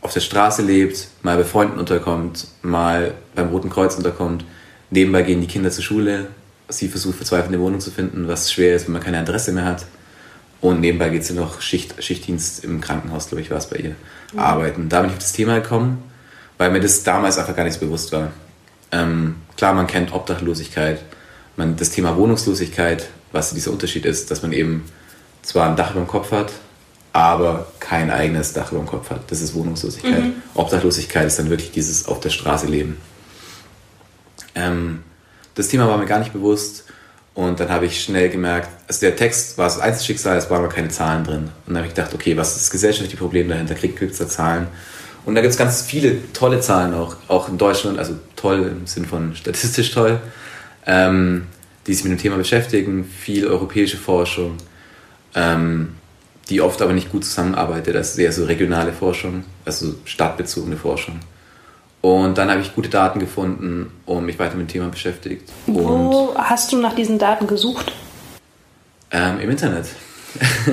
auf der Straße lebt, mal bei Freunden unterkommt, mal beim Roten Kreuz unterkommt. Nebenbei gehen die Kinder zur Schule. Sie versucht verzweifelt eine Wohnung zu finden, was schwer ist, wenn man keine Adresse mehr hat. Und nebenbei geht sie noch Schicht, Schichtdienst im Krankenhaus, glaube ich, war es bei ihr, arbeiten. Da bin ich auf das Thema gekommen, weil mir das damals einfach gar nicht so bewusst war. Ähm, klar, man kennt Obdachlosigkeit, man, das Thema Wohnungslosigkeit, was dieser Unterschied ist, dass man eben zwar ein Dach über dem Kopf hat, aber kein eigenes Dach über dem Kopf hat. Das ist Wohnungslosigkeit. Obdachlosigkeit ist dann wirklich dieses auf der Straße leben. Ähm, das Thema war mir gar nicht bewusst und dann habe ich schnell gemerkt, also der Text war das Einzelschicksal, es waren aber keine Zahlen drin. Und dann habe ich gedacht, okay, was ist das gesellschaftliche Problem dahinter? Gibt es da Zahlen? Und da gibt es ganz viele tolle Zahlen auch, auch in Deutschland, also toll im Sinn von statistisch toll, ähm, die sich mit dem Thema beschäftigen, viel europäische Forschung, ähm, die oft aber nicht gut zusammenarbeitet. Das ist eher so regionale Forschung, also stadtbezogene Forschung. Und dann habe ich gute Daten gefunden und mich weiter mit dem Thema beschäftigt. Und
Wo hast du nach diesen Daten gesucht?
ähm, im Internet.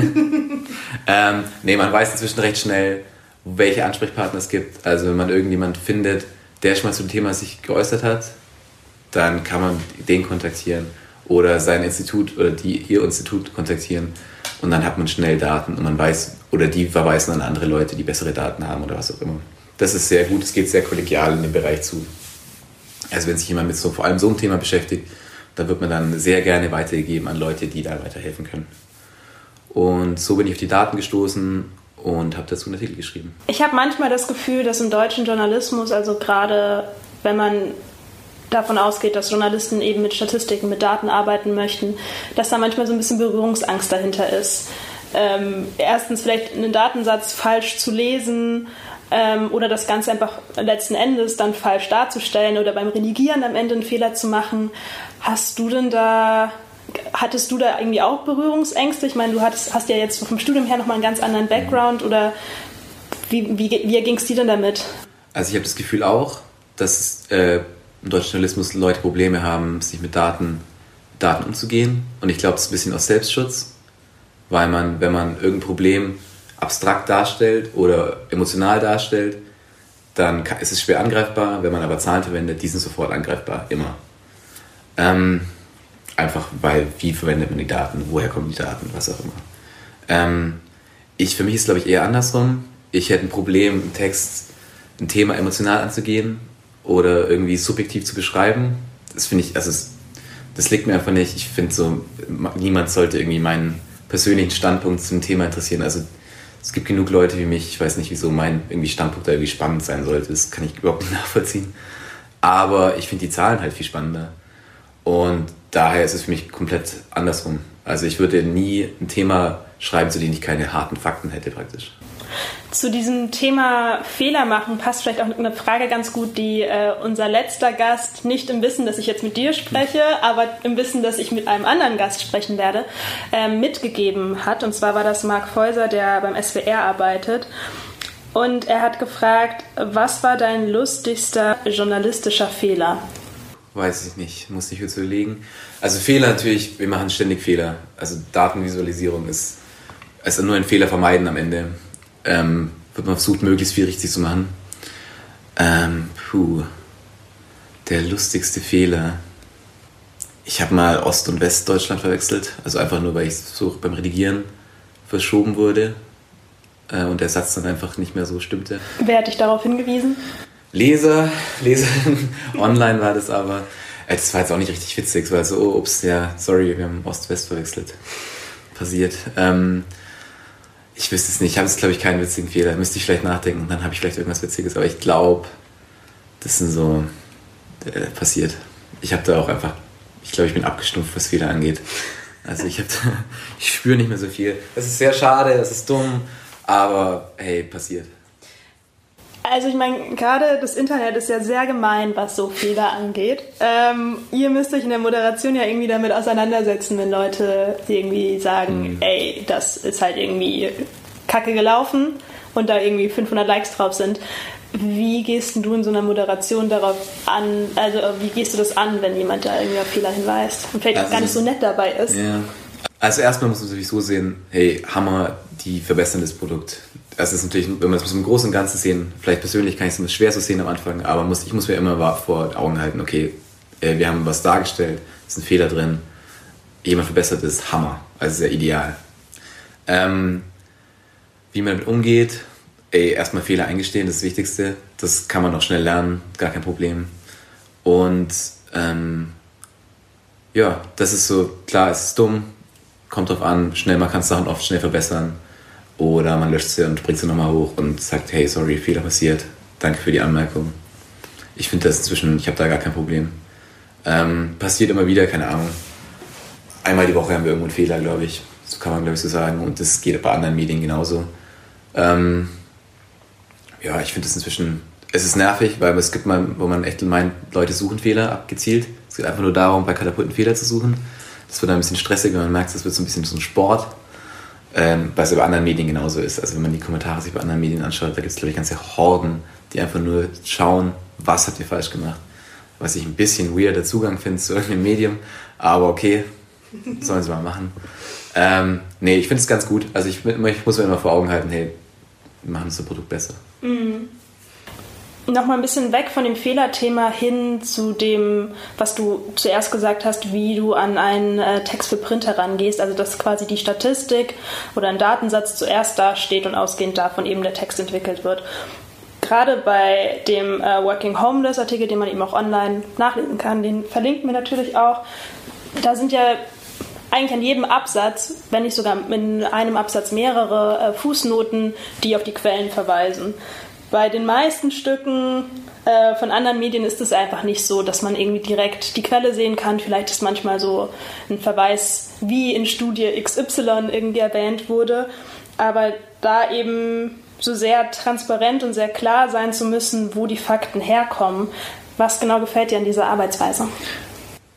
ähm, nee, man weiß inzwischen recht schnell, welche Ansprechpartner es gibt. Also wenn man irgendjemand findet, der schon mal zu dem Thema sich geäußert hat, dann kann man den kontaktieren oder sein Institut oder die, ihr Institut kontaktieren und dann hat man schnell Daten und man weiß, oder die verweisen an andere Leute, die bessere Daten haben oder was auch immer. Das ist sehr gut, es geht sehr kollegial in dem Bereich zu. Also wenn sich jemand mit so, vor allem so einem Thema beschäftigt, da wird man dann sehr gerne weitergegeben an Leute, die da weiterhelfen können. Und so bin ich auf die Daten gestoßen und habe dazu einen Artikel geschrieben.
Ich habe manchmal das Gefühl, dass im deutschen Journalismus, also gerade wenn man davon ausgeht, dass Journalisten eben mit Statistiken, mit Daten arbeiten möchten, dass da manchmal so ein bisschen Berührungsangst dahinter ist. Ähm, erstens vielleicht einen Datensatz falsch zu lesen ähm, oder das Ganze einfach letzten Endes dann falsch darzustellen oder beim Redigieren am Ende einen Fehler zu machen. Hast du denn da hattest du da irgendwie auch Berührungsängste? Ich meine, du hattest, hast ja jetzt vom Studium her nochmal einen ganz anderen Background oder wie, wie, wie ging es dir denn damit?
Also ich habe das Gefühl auch, dass äh, im deutschen Journalismus Leute Probleme haben, sich mit Daten, Daten umzugehen. Und ich glaube, es ist ein bisschen aus Selbstschutz, weil man, wenn man irgendein Problem abstrakt darstellt oder emotional darstellt, dann ist es schwer angreifbar. Wenn man aber Zahlen verwendet, die sind sofort angreifbar, immer. Ähm, einfach weil, wie verwendet man die Daten, woher kommen die Daten, was auch immer. Ähm, ich, für mich ist es, glaube ich, eher andersrum. Ich hätte ein Problem, im Text ein Thema emotional anzugehen oder irgendwie subjektiv zu beschreiben. Das finde ich, also das liegt mir einfach nicht. Ich finde so, niemand sollte irgendwie meinen persönlichen Standpunkt zum Thema interessieren. Also es gibt genug Leute wie mich, ich weiß nicht, wieso mein irgendwie Standpunkt da irgendwie spannend sein sollte. Das kann ich überhaupt nicht nachvollziehen. Aber ich finde die Zahlen halt viel spannender. Und daher ist es für mich komplett andersrum. Also ich würde nie ein Thema schreiben, zu dem ich keine harten Fakten hätte praktisch.
Zu diesem Thema Fehler machen passt vielleicht auch eine Frage ganz gut, die äh, unser letzter Gast, nicht im Wissen, dass ich jetzt mit dir spreche, aber im Wissen, dass ich mit einem anderen Gast sprechen werde, äh, mitgegeben hat. Und zwar war das Marc Feuser, der beim SWR arbeitet. Und er hat gefragt, was war dein lustigster journalistischer Fehler?
Weiß ich nicht, muss ich jetzt überlegen. Also Fehler natürlich, wir machen ständig Fehler. Also Datenvisualisierung ist, ist nur ein Fehler vermeiden am Ende. Ähm, wird man versucht, möglichst viel richtig zu machen. Ähm, puh, der lustigste Fehler. Ich habe mal Ost- und Westdeutschland verwechselt. Also einfach nur, weil ich so beim Redigieren verschoben wurde äh, und der Satz dann einfach nicht mehr so stimmte.
Wer hat dich darauf hingewiesen?
Leser, Leserin, online war das aber. Äh, das war jetzt auch nicht richtig witzig, war so, oh, ups, ja, sorry, wir haben Ost-West verwechselt. Passiert. Ähm, ich wüsste es nicht, ich habe jetzt, glaube ich, keinen witzigen Fehler. Müsste ich vielleicht nachdenken und dann habe ich vielleicht irgendwas Witziges. Aber ich glaube, das sind so äh, passiert. Ich habe da auch einfach, ich glaube, ich bin abgestumpft, was Fehler angeht. Also ich habe, ich spüre nicht mehr so viel. Das ist sehr schade, das ist dumm, aber hey, passiert.
Also ich meine, gerade das Internet ist ja sehr gemein, was so Fehler angeht. Ähm, ihr müsst euch in der Moderation ja irgendwie damit auseinandersetzen, wenn Leute irgendwie sagen, mhm. ey, das ist halt irgendwie kacke gelaufen und da irgendwie 500 Likes drauf sind. Wie gehst du in so einer Moderation darauf an, also wie gehst du das an, wenn jemand da irgendwie auf Fehler hinweist und vielleicht also, auch gar nicht so nett dabei ist?
Ja. Also erstmal muss man natürlich so sehen, hey, Hammer, die verbessern das Produkt es ist natürlich, wenn man das im Großen und Ganzen sehen, vielleicht persönlich kann ich es schwer zu sehen am Anfang, aber muss, ich muss mir immer vor Augen halten, okay, äh, wir haben was dargestellt, es ist ein Fehler drin, jemand verbessert es, Hammer, also sehr ideal. Ähm, wie man damit umgeht, ey, erstmal Fehler eingestehen, das, ist das Wichtigste, das kann man noch schnell lernen, gar kein Problem. Und ähm, ja, das ist so, klar, es ist dumm, kommt drauf an, schnell, man kann Sachen oft schnell verbessern oder man löscht sie und bringt sie nochmal hoch und sagt, hey, sorry, Fehler passiert. Danke für die Anmerkung. Ich finde das inzwischen, ich habe da gar kein Problem. Ähm, passiert immer wieder, keine Ahnung. Einmal die Woche haben wir irgendwo einen Fehler, glaube ich. So kann man, glaube ich, so sagen. Und das geht bei anderen Medien genauso. Ähm, ja, ich finde das inzwischen, es ist nervig, weil es gibt mal, wo man echt meint, Leute suchen Fehler abgezielt. Es geht einfach nur darum, bei Katapulten Fehler zu suchen. Das wird dann ein bisschen stressiger, man merkt, es wird so ein bisschen so ein Sport. Ähm, was bei anderen Medien genauso ist. Also wenn man die Kommentare sich bei anderen Medien anschaut, da gibt es, glaube ich, ganze Horden, die einfach nur schauen, was habt ihr falsch gemacht. Was ich ein bisschen weirder Zugang finde zu irgendeinem Medium, aber okay, sollen sie mal machen. Ähm, nee, ich finde es ganz gut. Also ich, ich, muss mir immer vor Augen halten, hey, wir machen das Produkt besser.
Mhm. Nochmal ein bisschen weg von dem Fehlerthema hin zu dem, was du zuerst gesagt hast, wie du an einen äh, Text für Print herangehst. Also dass quasi die Statistik oder ein Datensatz zuerst dasteht und ausgehend davon eben der Text entwickelt wird. Gerade bei dem äh, Working Homeless Artikel, den man eben auch online nachlesen kann, den verlinkt mir natürlich auch. Da sind ja eigentlich an jedem Absatz, wenn nicht sogar in einem Absatz mehrere äh, Fußnoten, die auf die Quellen verweisen. Bei den meisten Stücken äh, von anderen Medien ist es einfach nicht so, dass man irgendwie direkt die Quelle sehen kann. Vielleicht ist manchmal so ein Verweis, wie in Studie XY irgendwie erwähnt wurde. Aber da eben so sehr transparent und sehr klar sein zu müssen, wo die Fakten herkommen. Was genau gefällt dir an dieser Arbeitsweise?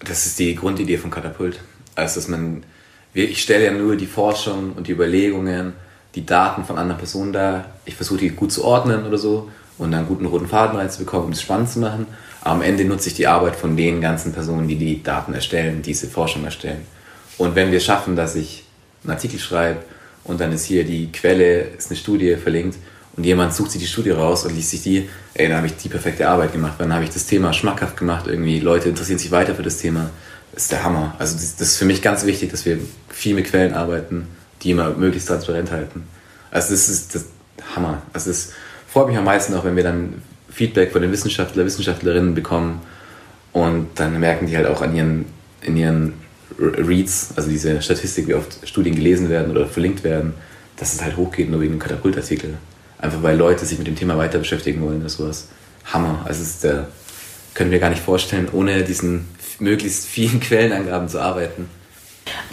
Das ist die Grundidee von Katapult. Also, dass man, ich stelle ja nur die Forschung und die Überlegungen, die Daten von anderen Personen dar. Ich versuche die gut zu ordnen oder so und dann guten roten Faden reinzubekommen, um es spannend zu machen. Aber am Ende nutze ich die Arbeit von den ganzen Personen, die die Daten erstellen, diese Forschung erstellen. Und wenn wir schaffen, dass ich einen Artikel schreibe und dann ist hier die Quelle, ist eine Studie verlinkt und jemand sucht sich die Studie raus und liest sich die, ey, dann habe ich die perfekte Arbeit gemacht, dann habe ich das Thema schmackhaft gemacht, irgendwie Leute interessieren sich weiter für das Thema das ist der Hammer. Also das ist für mich ganz wichtig, dass wir viel mit Quellen arbeiten, die immer möglichst transparent halten. Also das ist das Hammer. Also es freut mich am meisten auch, wenn wir dann Feedback von den Wissenschaftler, Wissenschaftlerinnen bekommen und dann merken die halt auch an ihren, in ihren Reads, also diese Statistik, wie oft Studien gelesen werden oder verlinkt werden, dass es halt hochgeht nur wegen einem Katapultartikel. Einfach weil Leute sich mit dem Thema weiter beschäftigen wollen oder sowas. Hammer. Also es ist der, können wir gar nicht vorstellen, ohne diesen möglichst vielen Quellenangaben zu arbeiten.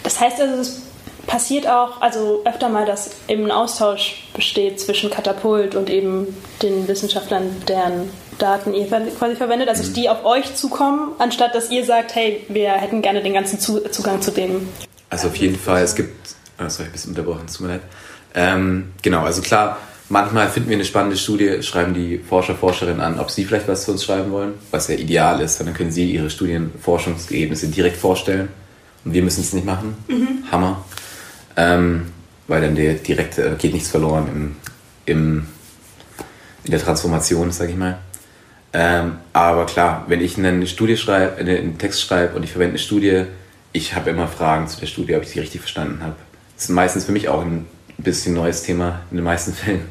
Das heißt also, es passiert auch also öfter mal, dass eben ein Austausch besteht zwischen Katapult und eben den Wissenschaftlern, deren Daten ihr quasi verwendet, also mhm. die auf euch zukommen, anstatt dass ihr sagt, hey, wir hätten gerne den ganzen Zugang zu dem.
Also auf jeden Fall, es gibt, oh, sorry, ein bisschen unterbrochen, tut mir leid. Ähm, genau, also klar, Manchmal finden wir eine spannende Studie, schreiben die Forscher, Forscherinnen an, ob sie vielleicht was zu uns schreiben wollen, was ja ideal ist, dann können sie ihre Studienforschungsergebnisse direkt vorstellen und wir müssen es nicht machen. Mhm. Hammer. Ähm, weil dann der direkte geht nichts verloren im, im, in der Transformation, sage ich mal. Ähm, aber klar, wenn ich eine Studie schreibe, einen Text schreibe und ich verwende eine Studie, ich habe immer Fragen zu der Studie, ob ich sie richtig verstanden habe. Das ist meistens für mich auch ein bisschen neues Thema in den meisten Fällen.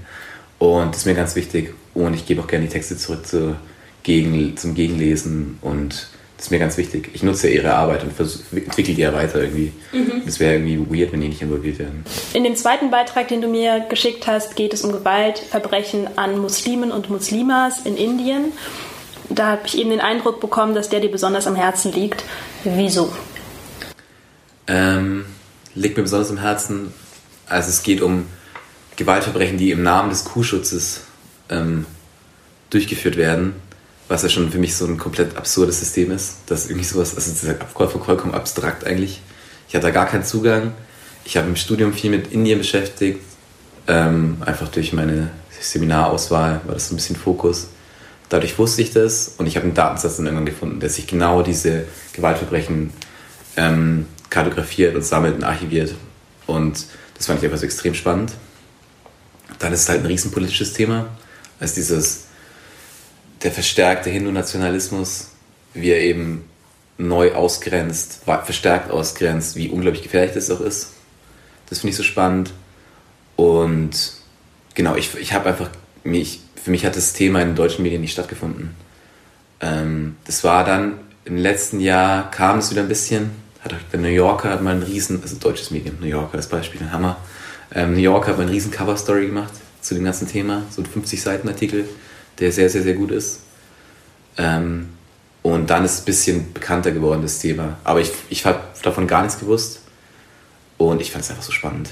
Und das ist mir ganz wichtig. Und ich gebe auch gerne die Texte zurück zu, gegen, zum Gegenlesen. Und das ist mir ganz wichtig. Ich nutze ihre Arbeit und entwickle die ja weiter irgendwie. Mhm. Das wäre irgendwie weird, wenn die nicht involviert werden.
In dem zweiten Beitrag, den du mir geschickt hast, geht es um Gewaltverbrechen an Muslimen und Muslimas in Indien. Da habe ich eben den Eindruck bekommen, dass der dir besonders am Herzen liegt. Wieso?
Ähm, liegt mir besonders am Herzen, also es geht um Gewaltverbrechen, die im Namen des Kuhschutzes ähm, durchgeführt werden, was ja schon für mich so ein komplett absurdes System ist. Das irgendwie sowas, also das ist vollkommen abstrakt eigentlich. Ich hatte da gar keinen Zugang. Ich habe im Studium viel mit Indien beschäftigt, ähm, einfach durch meine Seminarauswahl war das so ein bisschen Fokus. Dadurch wusste ich das und ich habe einen Datensatz dann irgendwann gefunden, der sich genau diese Gewaltverbrechen ähm, kartografiert und sammelt und archiviert. Und das fand ich einfach so extrem spannend. Dann ist es halt ein riesenpolitisches Thema, als dieses, der verstärkte Hindu-Nationalismus, wie er eben neu ausgrenzt, verstärkt ausgrenzt, wie unglaublich gefährlich das auch ist. Das finde ich so spannend. Und genau, ich, ich habe einfach, mich, für mich hat das Thema in den deutschen Medien nicht stattgefunden. Ähm, das war dann im letzten Jahr, kam es wieder ein bisschen, hat auch der New Yorker hat mal einen riesen, also deutsches Medium, New Yorker, das Beispiel, ein Hammer. Ähm, New Yorker hat mal einen riesen Cover-Story gemacht zu dem ganzen Thema, so ein 50-Seiten-Artikel, der sehr, sehr, sehr gut ist. Ähm, und dann ist es ein bisschen bekannter geworden, das Thema. Aber ich, ich habe davon gar nichts gewusst und ich fand es einfach so spannend.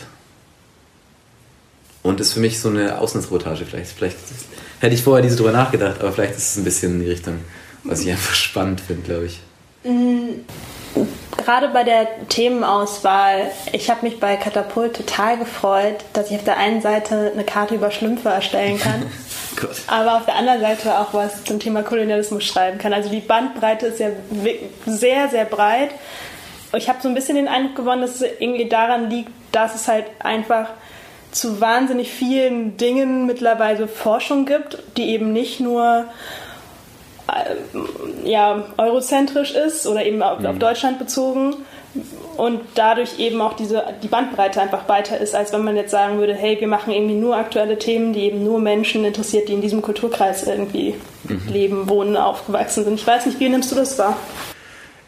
Und ist für mich so eine Auslandsreportage vielleicht. Vielleicht hätte ich vorher diese drüber nachgedacht, aber vielleicht ist es ein bisschen in die Richtung, was ich einfach spannend finde, glaube ich.
Mm, gerade bei der Themenauswahl, ich habe mich bei Katapult total gefreut, dass ich auf der einen Seite eine Karte über Schlümpfe erstellen kann, aber auf der anderen Seite auch was zum Thema Kolonialismus schreiben kann. Also die Bandbreite ist ja sehr, sehr breit. ich habe so ein bisschen den Eindruck gewonnen, dass es irgendwie daran liegt, dass es halt einfach zu wahnsinnig vielen Dingen mittlerweile Forschung gibt, die eben nicht nur äh, ja, eurozentrisch ist oder eben auf, mhm. auf Deutschland bezogen und dadurch eben auch diese, die Bandbreite einfach weiter ist, als wenn man jetzt sagen würde, hey, wir machen irgendwie nur aktuelle Themen, die eben nur Menschen interessiert, die in diesem Kulturkreis irgendwie mhm. leben, wohnen, aufgewachsen sind. Ich weiß nicht, wie nimmst du das wahr?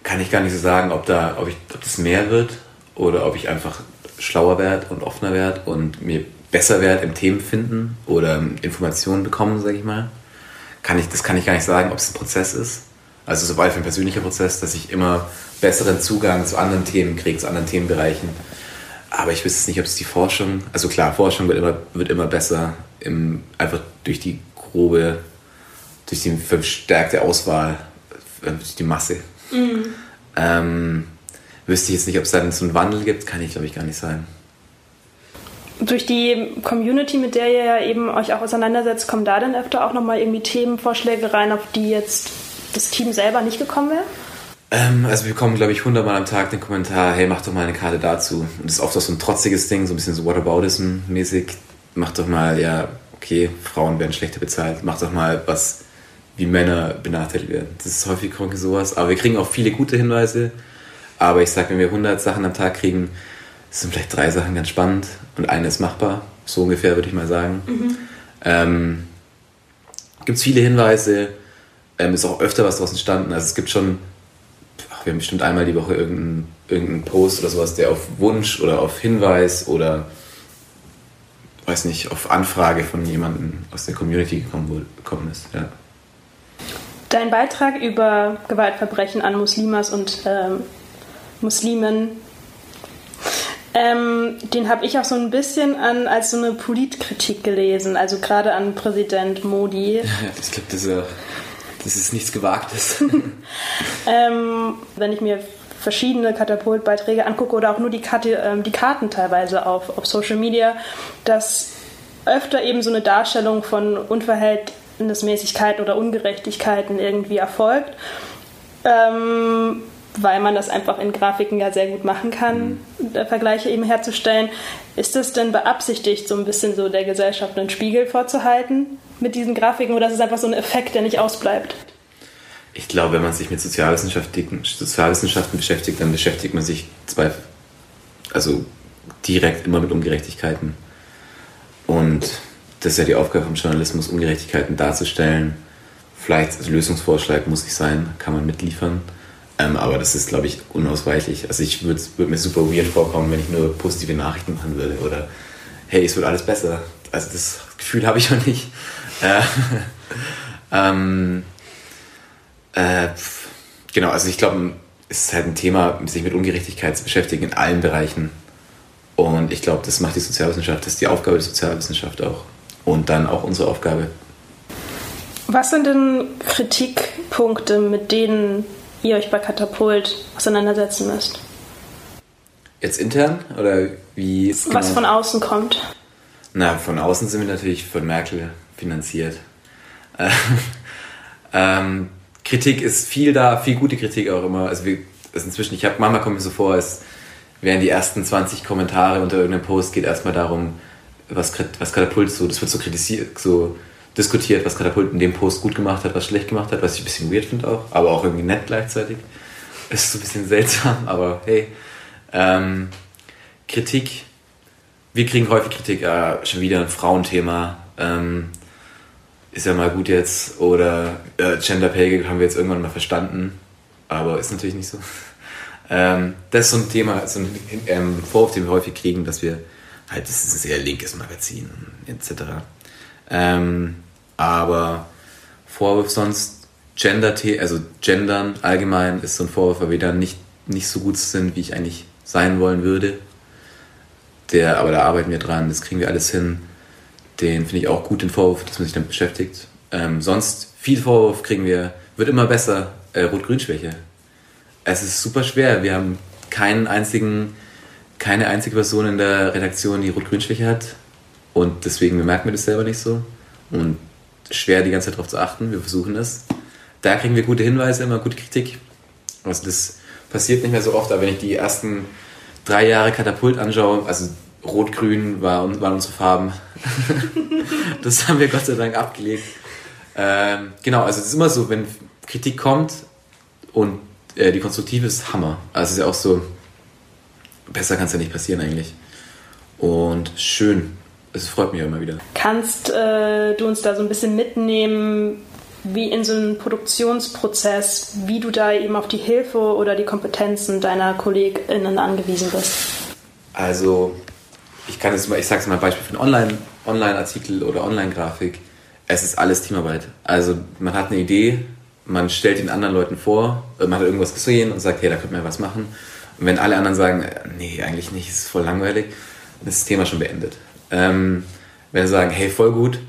Kann ich gar nicht so sagen, ob, da, ob, ich, ob das mehr wird oder ob ich einfach schlauer werde und offener werde und mir besser werde im Themenfinden oder Informationen bekommen, sage ich mal. Kann ich, das kann ich gar nicht sagen, ob es ein Prozess ist. Also sobald für ein persönlicher Prozess, dass ich immer besseren Zugang zu anderen Themen kriege, zu anderen Themenbereichen. Aber ich wüsste nicht, ob es die Forschung, also klar, Forschung wird immer, wird immer besser, im, einfach durch die grobe, durch die verstärkte Auswahl, äh, durch die Masse. Mhm. Ähm, wüsste ich jetzt nicht, ob es da so einen Wandel gibt, kann ich glaube ich gar nicht sagen.
Durch die Community, mit der ihr ja eben euch auch auseinandersetzt, kommen da dann öfter auch nochmal irgendwie Themenvorschläge rein, auf die jetzt das Team selber nicht gekommen wäre?
Ähm, also wir bekommen, glaube ich, hundertmal am Tag den Kommentar, hey, mach doch mal eine Karte dazu. Und das ist oft auch so ein trotziges Ding, so ein bisschen so Whataboutism-mäßig. Mach doch mal, ja, okay, Frauen werden schlechter bezahlt. Mach doch mal was, wie Männer benachteiligt werden. Das ist häufig sowas. Aber wir kriegen auch viele gute Hinweise. Aber ich sage, wenn wir 100 Sachen am Tag kriegen, sind vielleicht drei Sachen ganz spannend und eine ist machbar. So ungefähr, würde ich mal sagen. Mhm. Ähm, Gibt es viele Hinweise, ähm, ist auch öfter was daraus entstanden. Also es gibt schon wir haben bestimmt einmal die Woche irgendeinen, irgendeinen Post oder sowas, der auf Wunsch oder auf Hinweis oder weiß nicht, auf Anfrage von jemandem aus der Community gekommen, gekommen ist. Ja.
Dein Beitrag über Gewaltverbrechen an Muslimas und ähm, Muslimen, ähm, den habe ich auch so ein bisschen an, als so eine Politkritik gelesen, also gerade an Präsident Modi.
Ja, ich glaube, das ist ja das ist nichts Gewagtes.
ähm, wenn ich mir verschiedene Katapultbeiträge angucke oder auch nur die, Karte, ähm, die Karten teilweise auf, auf Social Media, dass öfter eben so eine Darstellung von Unverhältnismäßigkeiten oder Ungerechtigkeiten irgendwie erfolgt. Ähm, weil man das einfach in Grafiken ja sehr gut machen kann, mhm. Vergleiche eben herzustellen. Ist es denn beabsichtigt, so ein bisschen so der Gesellschaft einen Spiegel vorzuhalten mit diesen Grafiken oder ist es einfach so ein Effekt, der nicht ausbleibt?
Ich glaube, wenn man sich mit Sozialwissenschaften, Sozialwissenschaften beschäftigt, dann beschäftigt man sich zwei, also direkt immer mit Ungerechtigkeiten. Und das ist ja die Aufgabe vom Journalismus, Ungerechtigkeiten darzustellen. Vielleicht als Lösungsvorschlag muss ich sein, kann man mitliefern. Ähm, aber das ist, glaube ich, unausweichlich. Also ich würde würd mir super weird vorkommen, wenn ich nur positive Nachrichten machen würde oder hey, es wird alles besser. Also das Gefühl habe ich noch nicht. Äh, ähm, äh, genau, also ich glaube, es ist halt ein Thema, sich mit Ungerechtigkeit zu beschäftigen in allen Bereichen. Und ich glaube, das macht die Sozialwissenschaft, das ist die Aufgabe der Sozialwissenschaft auch. Und dann auch unsere Aufgabe.
Was sind denn Kritikpunkte, mit denen ihr euch bei Katapult auseinandersetzen müsst.
Jetzt intern oder wie?
Was genau? von außen kommt?
Na, von außen sind wir natürlich von Merkel finanziert. ähm, Kritik ist viel da, viel gute Kritik auch immer. Also wir, also inzwischen, ich habe manchmal kommt mir so vor, es wären die ersten 20 Kommentare unter irgendeinem Post geht erstmal darum, was, was Katapult so, das wird so kritisiert, so diskutiert, was Katapult in dem Post gut gemacht hat, was schlecht gemacht hat, was ich ein bisschen weird finde auch, aber auch irgendwie nett gleichzeitig. Ist so ein bisschen seltsam, aber hey. Ähm, Kritik. Wir kriegen häufig Kritik, äh, schon wieder ein Frauenthema. Ähm, ist ja mal gut jetzt. Oder äh, Gender Pay haben wir jetzt irgendwann mal verstanden, aber ist natürlich nicht so. Ähm, das ist so ein Thema, so ein ähm, Vorwurf, den wir häufig kriegen, dass wir halt, das ist ein sehr linkes Magazin etc. Ähm, aber Vorwurf sonst, Gender, also Gendern allgemein ist so ein Vorwurf, weil wir da nicht, nicht so gut sind, wie ich eigentlich sein wollen würde. Der, aber da arbeiten wir dran, das kriegen wir alles hin. Den finde ich auch gut, den Vorwurf, dass man sich damit beschäftigt. Ähm, sonst, viel Vorwurf kriegen wir, wird immer besser, äh, Rot-Grün-Schwäche. Es ist super schwer. Wir haben keinen einzigen, keine einzige Person in der Redaktion, die Rot-Grün-Schwäche hat. Und deswegen bemerken wir das selber nicht so. Und schwer, die ganze Zeit darauf zu achten. Wir versuchen es. Da kriegen wir gute Hinweise, immer gute Kritik. Also das passiert nicht mehr so oft, aber wenn ich die ersten drei Jahre Katapult anschaue, also Rot-Grün war, waren unsere Farben. das haben wir Gott sei Dank abgelegt. Ähm, genau, also es ist immer so, wenn Kritik kommt und äh, die konstruktive ist Hammer. Also es ist ja auch so, besser kann es ja nicht passieren eigentlich. Und schön. Es freut mich immer wieder.
Kannst äh, du uns da so ein bisschen mitnehmen, wie in so einem Produktionsprozess, wie du da eben auf die Hilfe oder die Kompetenzen deiner KollegInnen angewiesen bist?
Also, ich kann jetzt mal, ich sage es mal ein Beispiel für einen Online, Online-Artikel oder Online-Grafik. Es ist alles Teamarbeit. Also, man hat eine Idee, man stellt den anderen Leuten vor, man hat irgendwas gesehen und sagt, hey, da könnte man was machen. Und wenn alle anderen sagen, nee, eigentlich nicht, ist voll langweilig, dann ist das Thema schon beendet. Ähm, wenn sie sagen, hey, voll gut,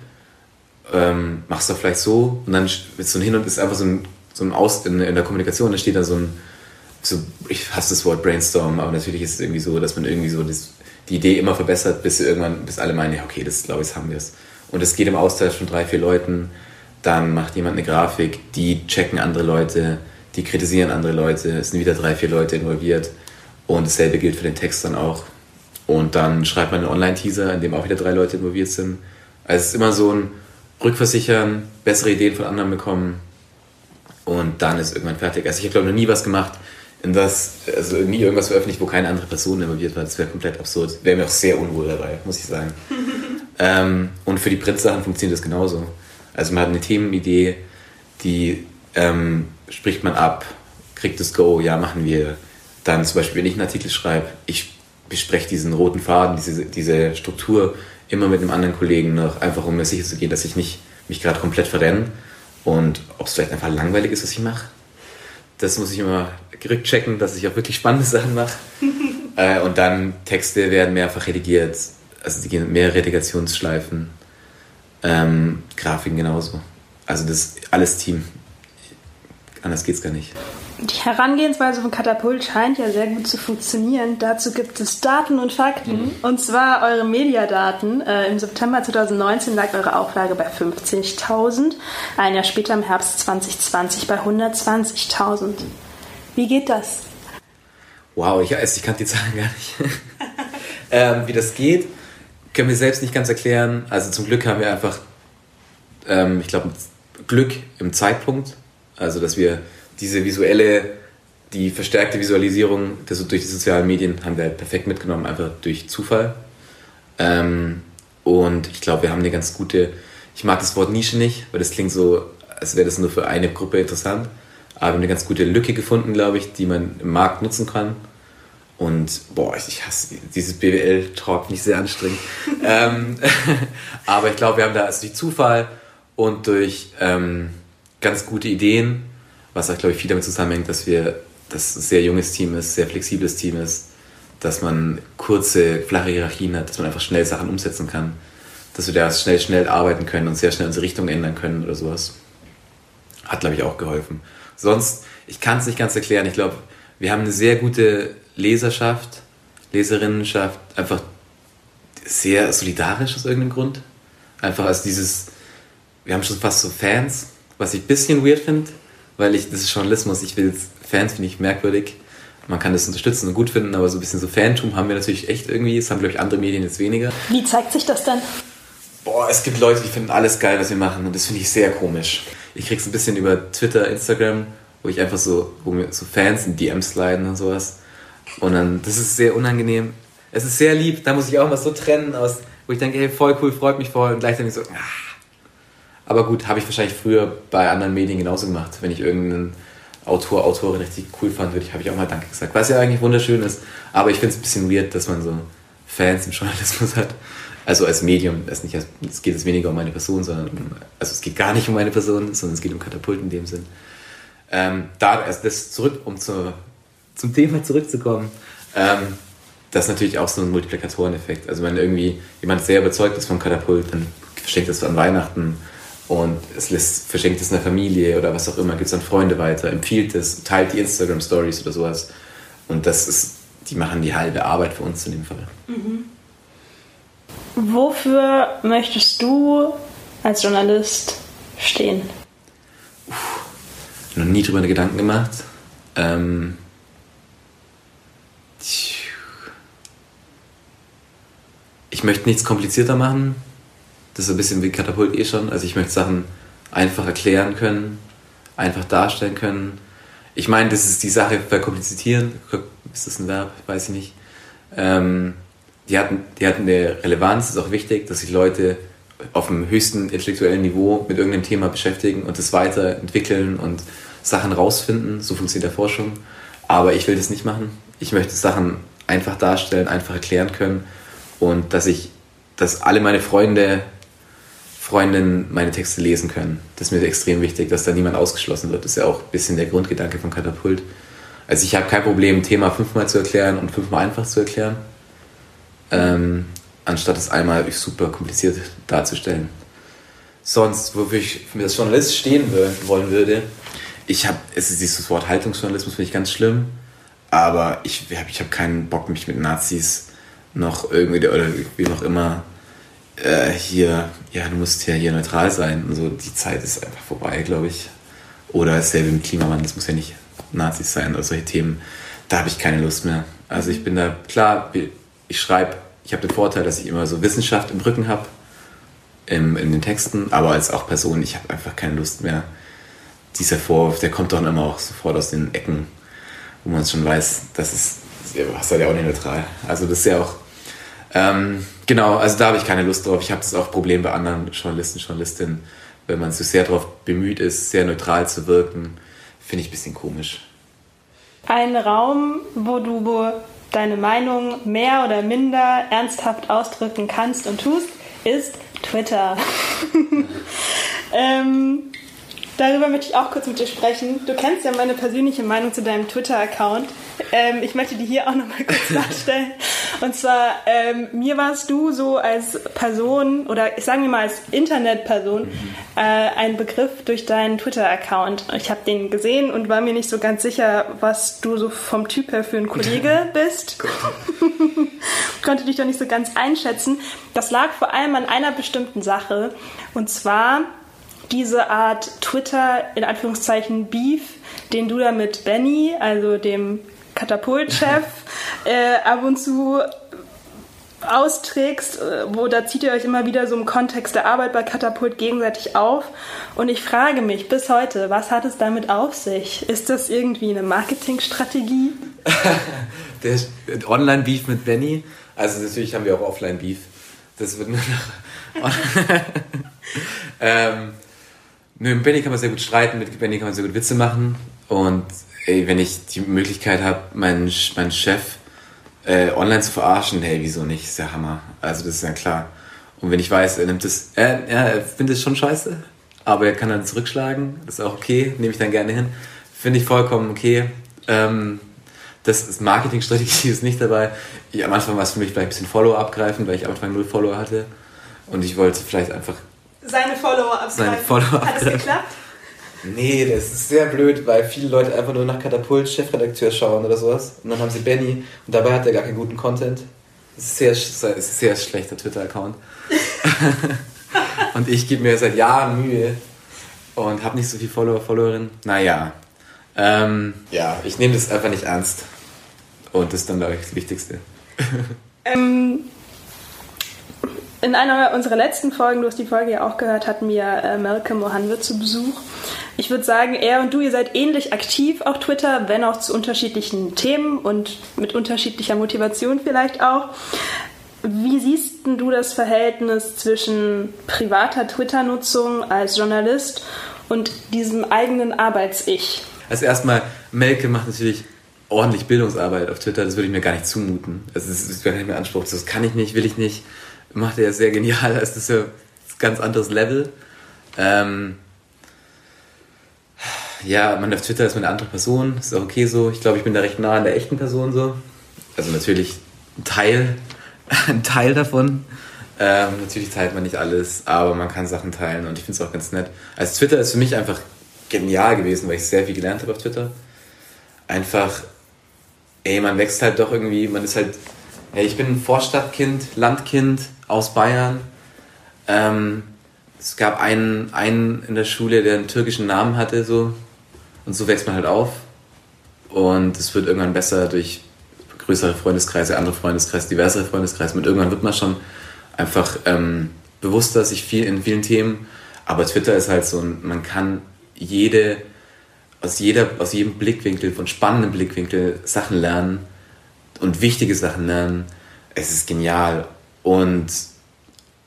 ähm, machst du vielleicht so und dann wird so ein Hin und ist einfach so ein, so ein Aus in, in der Kommunikation, da steht da so ein, so, ich hasse das Wort Brainstorm, aber natürlich ist es irgendwie so, dass man irgendwie so das, die Idee immer verbessert, bis irgendwann, bis alle meinen, ja, okay, das glaube ich, haben wir es. Und es geht im Austausch von drei, vier Leuten, dann macht jemand eine Grafik, die checken andere Leute, die kritisieren andere Leute, es sind wieder drei, vier Leute involviert und dasselbe gilt für den Text dann auch. Und dann schreibt man einen Online-Teaser, in dem auch wieder drei Leute involviert sind. Also es ist immer so ein Rückversichern, bessere Ideen von anderen bekommen und dann ist irgendwann fertig. Also ich habe glaube noch nie was gemacht, in das, also nie irgendwas veröffentlicht, wo keine andere Person involviert war. Das wäre komplett absurd. Wäre mir auch sehr unwohl dabei, muss ich sagen. ähm, und für die Print-Sachen funktioniert das genauso. Also man hat eine Themenidee, die ähm, spricht man ab, kriegt das Go, ja, machen wir. Dann zum Beispiel, wenn ich einen Artikel schreibe, ich bespreche diesen roten Faden, diese, diese Struktur immer mit einem anderen Kollegen noch, einfach um mir sicher zu gehen, dass ich nicht mich gerade komplett verrenne und ob es vielleicht einfach langweilig ist, was ich mache. Das muss ich immer rückchecken, dass ich auch wirklich spannende Sachen mache. äh, und dann Texte werden mehrfach redigiert, also die gehen mehr Redigationsschleifen, ähm, Grafiken genauso. Also das ist alles Team. Anders geht's gar nicht.
Die Herangehensweise von Katapult scheint ja sehr gut zu funktionieren. Dazu gibt es Daten und Fakten. Mhm. Und zwar eure Mediadaten. Äh, Im September 2019 lag eure Auflage bei 50.000. Ein Jahr später im Herbst 2020 bei 120.000. Wie geht das?
Wow, ich, ich kannte die Zahlen gar nicht. ähm, wie das geht, können wir selbst nicht ganz erklären. Also zum Glück haben wir einfach, ähm, ich glaube, Glück im Zeitpunkt. Also dass wir diese visuelle, die verstärkte Visualisierung das, durch die sozialen Medien haben wir halt perfekt mitgenommen, einfach durch Zufall. Ähm, und ich glaube, wir haben eine ganz gute, ich mag das Wort Nische nicht, weil das klingt so, als wäre das nur für eine Gruppe interessant. Aber wir haben eine ganz gute Lücke gefunden, glaube ich, die man im Markt nutzen kann. Und boah, ich hasse dieses BWL-Talk nicht sehr anstrengend. ähm, aber ich glaube, wir haben da also durch Zufall und durch ähm, ganz gute Ideen was auch, glaube ich, viel damit zusammenhängt, dass wir das ein sehr junges Team ist, sehr flexibles Team ist, dass man kurze, flache Hierarchien hat, dass man einfach schnell Sachen umsetzen kann, dass wir da schnell, schnell arbeiten können und sehr schnell unsere Richtung ändern können oder sowas. Hat, glaube ich, auch geholfen. Sonst, ich kann es nicht ganz erklären. Ich glaube, wir haben eine sehr gute Leserschaft, Leserinnenschaft, einfach sehr solidarisch aus irgendeinem Grund. Einfach als dieses, wir haben schon fast so Fans, was ich ein bisschen weird finde, weil ich, das ist Journalismus, ich will Fans finde ich merkwürdig. Man kann das unterstützen und gut finden, aber so ein bisschen so Fantum haben wir natürlich echt irgendwie. Das haben, glaube ich, andere Medien jetzt weniger.
Wie zeigt sich das dann?
Boah, es gibt Leute, die finden alles geil, was wir machen und das finde ich sehr komisch. Ich krieg's ein bisschen über Twitter, Instagram, wo ich einfach so, wo mir so Fans in DMs leiden und sowas. Und dann, das ist sehr unangenehm. Es ist sehr lieb, da muss ich auch mal so trennen aus, wo ich denke, hey, voll cool, freut mich voll und gleichzeitig so, ah, aber gut, habe ich wahrscheinlich früher bei anderen Medien genauso gemacht. Wenn ich irgendeinen Autor, Autorin richtig cool fand, würde ich, habe ich auch mal Danke gesagt. Was ja eigentlich wunderschön ist. Aber ich finde es ein bisschen weird, dass man so Fans im Journalismus hat. Also als Medium, es, es geht jetzt weniger um meine Person, sondern also es geht gar nicht um meine Person, sondern es geht um Katapult in dem Sinn. Ähm, da also das zurück, um zu, zum Thema zurückzukommen, ähm, das ist natürlich auch so ein Multiplikatoreneffekt. Also wenn irgendwie jemand sehr überzeugt ist vom Katapult, dann verschenkt das an Weihnachten und es lässt, verschenkt es einer Familie oder was auch immer, gibt es an Freunde weiter, empfiehlt es, teilt die Instagram-Stories oder sowas. Und das ist, die machen die halbe Arbeit für uns in dem Fall. Mhm.
Wofür möchtest du als Journalist stehen?
Uff, noch nie drüber Gedanken gemacht. Ähm, ich möchte nichts komplizierter machen das ist ein bisschen wie Katapult eh schon. Also ich möchte Sachen einfach erklären können, einfach darstellen können. Ich meine, das ist die Sache verkomplizieren. Ist das ein Verb? Weiß ich nicht. Ähm, die, hatten, die hatten eine Relevanz, ist auch wichtig, dass sich Leute auf dem höchsten intellektuellen Niveau mit irgendeinem Thema beschäftigen und es weiterentwickeln und Sachen rausfinden. So funktioniert der Forschung. Aber ich will das nicht machen. Ich möchte Sachen einfach darstellen, einfach erklären können und dass ich, dass alle meine Freunde, Freundinnen meine Texte lesen können. Das ist mir extrem wichtig, dass da niemand ausgeschlossen wird. Das ist ja auch ein bisschen der Grundgedanke von Katapult. Also ich habe kein Problem, ein Thema fünfmal zu erklären und fünfmal einfach zu erklären, ähm, anstatt es einmal super kompliziert darzustellen. Sonst, wofür ich mir als Journalist stehen wollen würde, ich habe, es ist dieses Wort Haltungsjournalismus, finde ich ganz schlimm, aber ich habe ich hab keinen Bock, mich mit Nazis noch irgendwie, oder wie auch immer, äh, hier, ja, du musst ja hier neutral sein und so, die Zeit ist einfach vorbei, glaube ich. Oder dasselbe mit Klimawandel, das muss ja nicht Nazis sein oder solche Themen, da habe ich keine Lust mehr. Also ich bin da, klar, ich schreibe, ich habe den Vorteil, dass ich immer so Wissenschaft im Rücken habe, in, in den Texten, aber als auch Person, ich habe einfach keine Lust mehr, dieser Vorwurf, der kommt doch immer auch sofort aus den Ecken, wo man schon weiß, das ist, halt ja auch nicht neutral. Also das ist ja auch, ähm, genau, also da habe ich keine Lust drauf. Ich habe das auch Problem bei anderen Journalisten, Journalistinnen, wenn man so sehr darauf bemüht ist, sehr neutral zu wirken, finde ich ein bisschen komisch.
Ein Raum, wo du deine Meinung mehr oder minder ernsthaft ausdrücken kannst und tust, ist Twitter. ähm, Darüber möchte ich auch kurz mit dir sprechen. Du kennst ja meine persönliche Meinung zu deinem Twitter-Account. Ähm, ich möchte die hier auch nochmal kurz darstellen. Und zwar, ähm, mir warst du so als Person oder ich sage mir mal als Internetperson mhm. äh, ein Begriff durch deinen Twitter-Account. Ich habe den gesehen und war mir nicht so ganz sicher, was du so vom Typ her für ein Kollege bist. Konnte dich doch nicht so ganz einschätzen. Das lag vor allem an einer bestimmten Sache. Und zwar diese Art Twitter, in Anführungszeichen, Beef, den du da mit Benny, also dem Katapultchef, äh, ab und zu austrägst, äh, wo da zieht ihr euch immer wieder so im Kontext der Arbeit bei Katapult gegenseitig auf. Und ich frage mich bis heute, was hat es damit auf sich? Ist das irgendwie eine Marketingstrategie?
der Online-Beef mit Benny. Also natürlich haben wir auch Offline-Beef. Das wird nur noch. ähm, mit Benny kann man sehr gut streiten, mit Benny kann man sehr gut Witze machen. Und ey, wenn ich die Möglichkeit habe, meinen, meinen Chef äh, online zu verarschen, hey, wieso nicht? Ist ja Hammer. Also das ist ja klar. Und wenn ich weiß, er nimmt es, er, er findet es schon scheiße, aber er kann dann zurückschlagen, das ist auch okay, nehme ich dann gerne hin. Finde ich vollkommen okay. Ähm, das ist Marketingstrategie ist nicht dabei. Ich, am Anfang war es für mich vielleicht ein bisschen Follower abgreifen, weil ich am Anfang null Follower hatte. Und ich wollte vielleicht einfach
seine Follower abgreifen. Seine Follower Hat es geklappt?
Nee, das ist sehr blöd, weil viele Leute einfach nur nach Katapult Chefredakteur schauen oder sowas. Und dann haben sie Benny und dabei hat er gar keinen guten Content. Das ist sehr, sehr, sehr schlechter Twitter-Account. und ich gebe mir seit Jahren Mühe und habe nicht so viele Follower, Followerinnen. Naja. Ähm, ja, ich nehme das einfach nicht ernst. Und das ist dann, glaube ich, das Wichtigste.
ähm, in einer unserer letzten Folgen, du hast die Folge ja auch gehört, hatten wir äh, Malcolm Mohanwe zu Besuch. Ich würde sagen, er und du, ihr seid ähnlich aktiv auf Twitter, wenn auch zu unterschiedlichen Themen und mit unterschiedlicher Motivation vielleicht auch. Wie siehst du das Verhältnis zwischen privater Twitter-Nutzung als Journalist und diesem eigenen Arbeits-Ich?
Also erstmal, Melke macht natürlich ordentlich Bildungsarbeit auf Twitter, das würde ich mir gar nicht zumuten. Also das ist gar nicht mehr Anspruch, das kann ich nicht, will ich nicht macht er sehr genial. Das ist ja ein ganz anderes Level. Ähm, ja, man auf Twitter ist man eine andere Person, ist auch okay so. Ich glaube, ich bin da recht nah an der echten Person so. Also natürlich ein Teil, ein Teil davon. Ähm, natürlich teilt man nicht alles, aber man kann Sachen teilen und ich finde es auch ganz nett. Also Twitter ist für mich einfach genial gewesen, weil ich sehr viel gelernt habe auf Twitter. Einfach, ey, man wächst halt doch irgendwie, man ist halt, ey, ich bin Vorstadtkind, Landkind, aus Bayern. Ähm, es gab einen, einen in der Schule, der einen türkischen Namen hatte, so. Und so wächst man halt auf. Und es wird irgendwann besser durch größere Freundeskreise, andere Freundeskreise, diversere Freundeskreise. Und irgendwann wird man schon einfach ähm, bewusster sich viel in vielen Themen. Aber Twitter ist halt so, man kann jede, aus, jeder, aus jedem Blickwinkel, von spannenden Blickwinkel Sachen lernen und wichtige Sachen lernen. Es ist genial. Und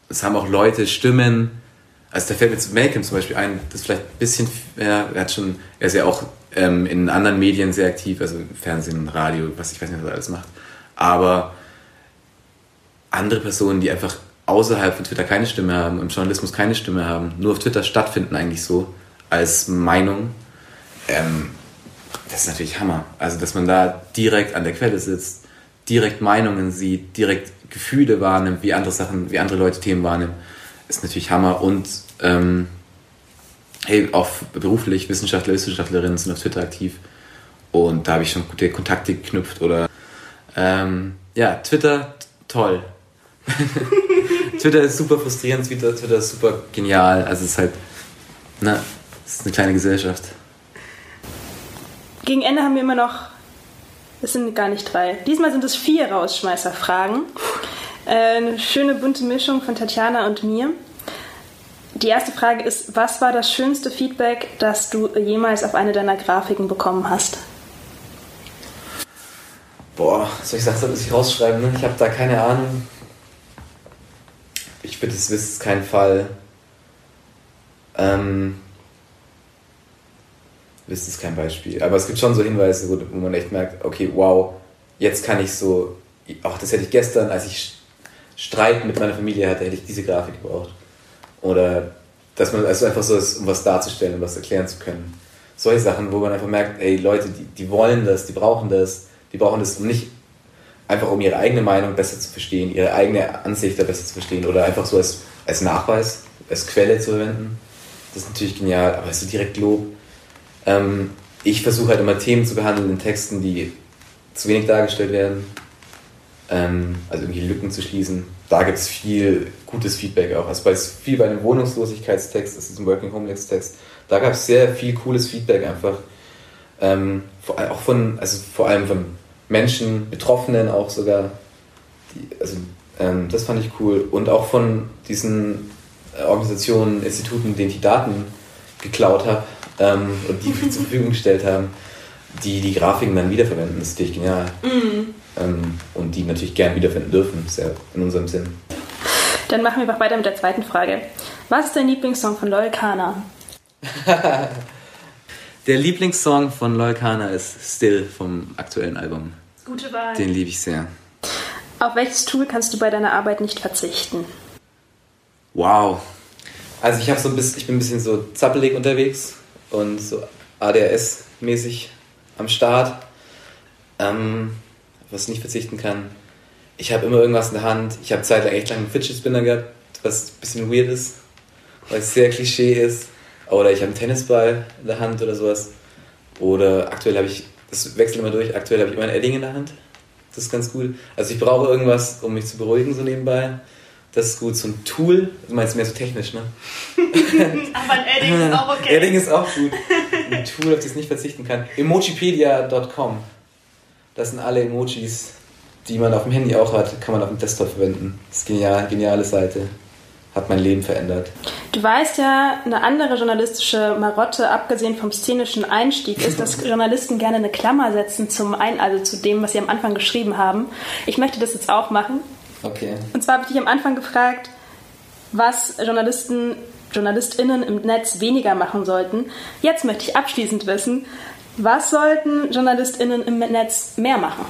es haben auch Leute Stimmen. Also da fällt mir jetzt Malcolm zum Beispiel ein, das ist vielleicht ein bisschen, ja, er hat schon, er ist ja auch ähm, in anderen Medien sehr aktiv, also Fernsehen, Radio, was ich weiß nicht, was er alles macht. Aber andere Personen, die einfach außerhalb von Twitter keine Stimme haben, im Journalismus keine Stimme haben, nur auf Twitter stattfinden eigentlich so, als Meinung, ähm, das ist natürlich Hammer. Also, dass man da direkt an der Quelle sitzt, direkt Meinungen sieht, direkt Gefühle wahrnimmt, wie andere Sachen, wie andere Leute Themen wahrnehmen, ist natürlich Hammer. Und ähm, hey, auch beruflich, Wissenschaftler, Wissenschaftlerinnen sind auf Twitter aktiv. Und da habe ich schon gute Kontakte geknüpft. Oder ähm, ja, Twitter, toll. Twitter ist super frustrierend, Twitter, Twitter ist super genial. Also es ist halt, na, es ist eine kleine Gesellschaft.
Gegen Ende haben wir immer noch, es sind gar nicht drei, diesmal sind es vier Rausschmeißerfragen. Äh, eine schöne bunte Mischung von Tatjana und mir. Die erste Frage ist, was war das schönste Feedback, das du jemals auf eine deiner Grafiken bekommen hast?
Boah, soll ich sagen, muss ich rausschreiben? Ne? Ich habe da keine Ahnung. Ich bitte es wisst keinen Fall. Ähm, wisst es kein Beispiel. Aber es gibt schon so Hinweise, wo, wo man echt merkt, okay, wow, jetzt kann ich so, ach, das hätte ich gestern, als ich Streit mit meiner Familie hatte, hätte ich diese Grafik gebraucht. Oder dass man also einfach so ist, um was darzustellen, um was erklären zu können. Solche Sachen, wo man einfach merkt, ey, Leute, die, die wollen das, die brauchen das, die brauchen das, um nicht einfach um ihre eigene Meinung besser zu verstehen, ihre eigene Ansicht da besser zu verstehen oder einfach so als, als Nachweis, als Quelle zu verwenden. Das ist natürlich genial, aber ist direkt Lob. Ähm, ich versuche halt immer Themen zu behandeln in Texten, die zu wenig dargestellt werden, ähm, also irgendwie Lücken zu schließen. Da gibt es viel gutes Feedback auch. Also bei viel bei einem Wohnungslosigkeitstext, das ist ein Working Homeless Text, da gab es sehr viel cooles Feedback einfach. Ähm, auch von, also vor allem von Menschen, Betroffenen auch sogar. Die, also ähm, das fand ich cool. Und auch von diesen äh, Organisationen, Instituten, denen die Daten geklaut habe ähm, und die zur Verfügung gestellt haben, die die Grafiken dann wiederverwenden. Das ist natürlich genial. Mhm. Ähm, und die natürlich gern wiederfinden dürfen. Ist ja in unserem Sinn.
Dann machen wir einfach weiter mit der zweiten Frage. Was ist dein Lieblingssong von Loyal Kana?
Der Lieblingssong von Loyal Kana ist Still vom aktuellen Album.
Gute Wahl.
Den liebe ich sehr.
Auf welches Tool kannst du bei deiner Arbeit nicht verzichten?
Wow. Also ich habe so ein bisschen, ich bin ein bisschen so zappelig unterwegs und so ADHS-mäßig am Start. Ähm, was ich nicht verzichten kann. Ich habe immer irgendwas in der Hand. Ich habe zeitlang echt lange einen Fidget Spinner gehabt, was ein bisschen weird ist, weil es sehr Klischee ist. Oder ich habe einen Tennisball in der Hand oder sowas. Oder aktuell habe ich, das wechselt immer durch, aktuell habe ich immer ein Edding in der Hand. Das ist ganz cool. Also ich brauche irgendwas, um mich zu beruhigen, so nebenbei. Das ist gut. So ein Tool, du meinst mehr so technisch, ne?
Aber ein Edding ist auch okay.
Edding ist auch gut. Ein Tool, auf das ich nicht verzichten kann. Emojipedia.com. Das sind alle Emojis, die man auf dem Handy auch hat, kann man auf dem Desktop verwenden. Das ist genial, geniale Seite hat mein Leben verändert.
Du weißt ja, eine andere journalistische Marotte, abgesehen vom szenischen Einstieg, ist, dass Journalisten gerne eine Klammer setzen zum Ein, also zu dem, was sie am Anfang geschrieben haben. Ich möchte das jetzt auch machen.
Okay.
Und zwar habe ich dich am Anfang gefragt, was Journalisten, JournalistInnen im Netz weniger machen sollten. Jetzt möchte ich abschließend wissen, was sollten JournalistInnen im Netz mehr machen?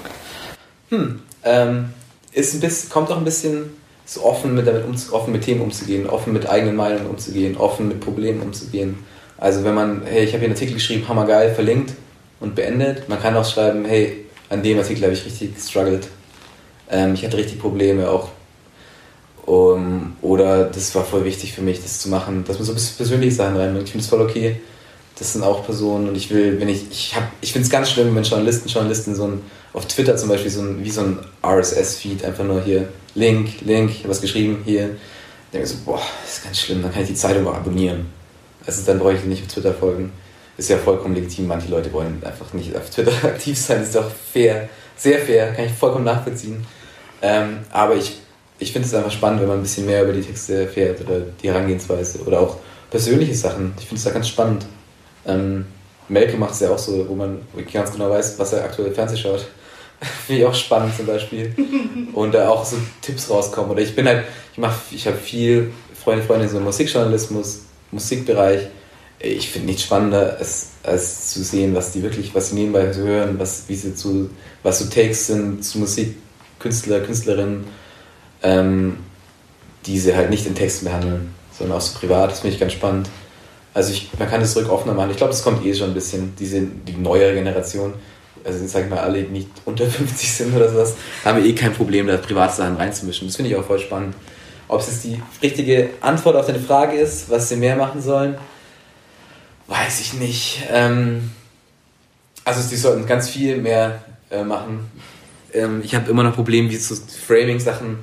Hm, ähm, ist ein bisschen, kommt auch ein bisschen so offen mit, damit um, offen mit Themen umzugehen, offen mit eigenen Meinungen umzugehen, offen mit Problemen umzugehen. Also wenn man, hey, ich habe hier einen Artikel geschrieben, hammergeil, verlinkt und beendet. Man kann auch schreiben, hey, an dem Artikel habe ich richtig gestruggelt. Ähm, ich hatte richtig Probleme auch. Um, oder das war voll wichtig für mich, das zu machen, dass man so ein bisschen persönliche Sachen reinbringt. Ich finde es voll okay. Das sind auch Personen und ich will, wenn ich, ich habe, ich finde es ganz schlimm, wenn Journalisten, Journalisten so ein, auf Twitter zum Beispiel so ein, wie so ein RSS-Feed einfach nur hier Link, Link, ich habe was geschrieben, hier. Ich denke so, boah, das ist ganz schlimm, dann kann ich die Zeitung auch abonnieren. Also dann brauche ich nicht auf Twitter folgen. Ist ja vollkommen legitim, manche Leute wollen einfach nicht auf Twitter aktiv sein, ist doch fair, sehr fair, kann ich vollkommen nachvollziehen. Ähm, aber ich ich finde es einfach spannend, wenn man ein bisschen mehr über die Texte erfährt oder die Herangehensweise oder auch persönliche Sachen. Ich finde es da ganz spannend. Ähm, Melke macht es ja auch so, wo man ganz genau weiß, was er aktuell Fernseh schaut. Finde ich auch spannend zum Beispiel. Und da auch so Tipps rauskommen. Oder ich bin halt, ich mache, ich habe viel Freunde, Freunde in so Musikjournalismus, Musikbereich. Ich finde nichts spannender, als, als zu sehen, was die wirklich, was sie nebenbei hören, was, wie sie zu, was so Takes sind zu Musik, Künstler, Künstlerinnen, ähm, die sie halt nicht in Texten behandeln, sondern auch so privat. Das finde ich ganz spannend. Also ich, man kann das zurück offener machen. Ich glaube, es kommt eh schon ein bisschen, diese, die neuere Generation also sag ich mal, alle, die nicht unter 50 sind oder sowas, haben eh kein Problem, da Privatsachen reinzumischen. Das finde ich auch voll spannend. Ob es jetzt die richtige Antwort auf deine Frage ist, was sie mehr machen sollen, weiß ich nicht. Ähm, also sie sollten ganz viel mehr äh, machen. Ähm, ich habe immer noch Probleme, wie so Framing-Sachen,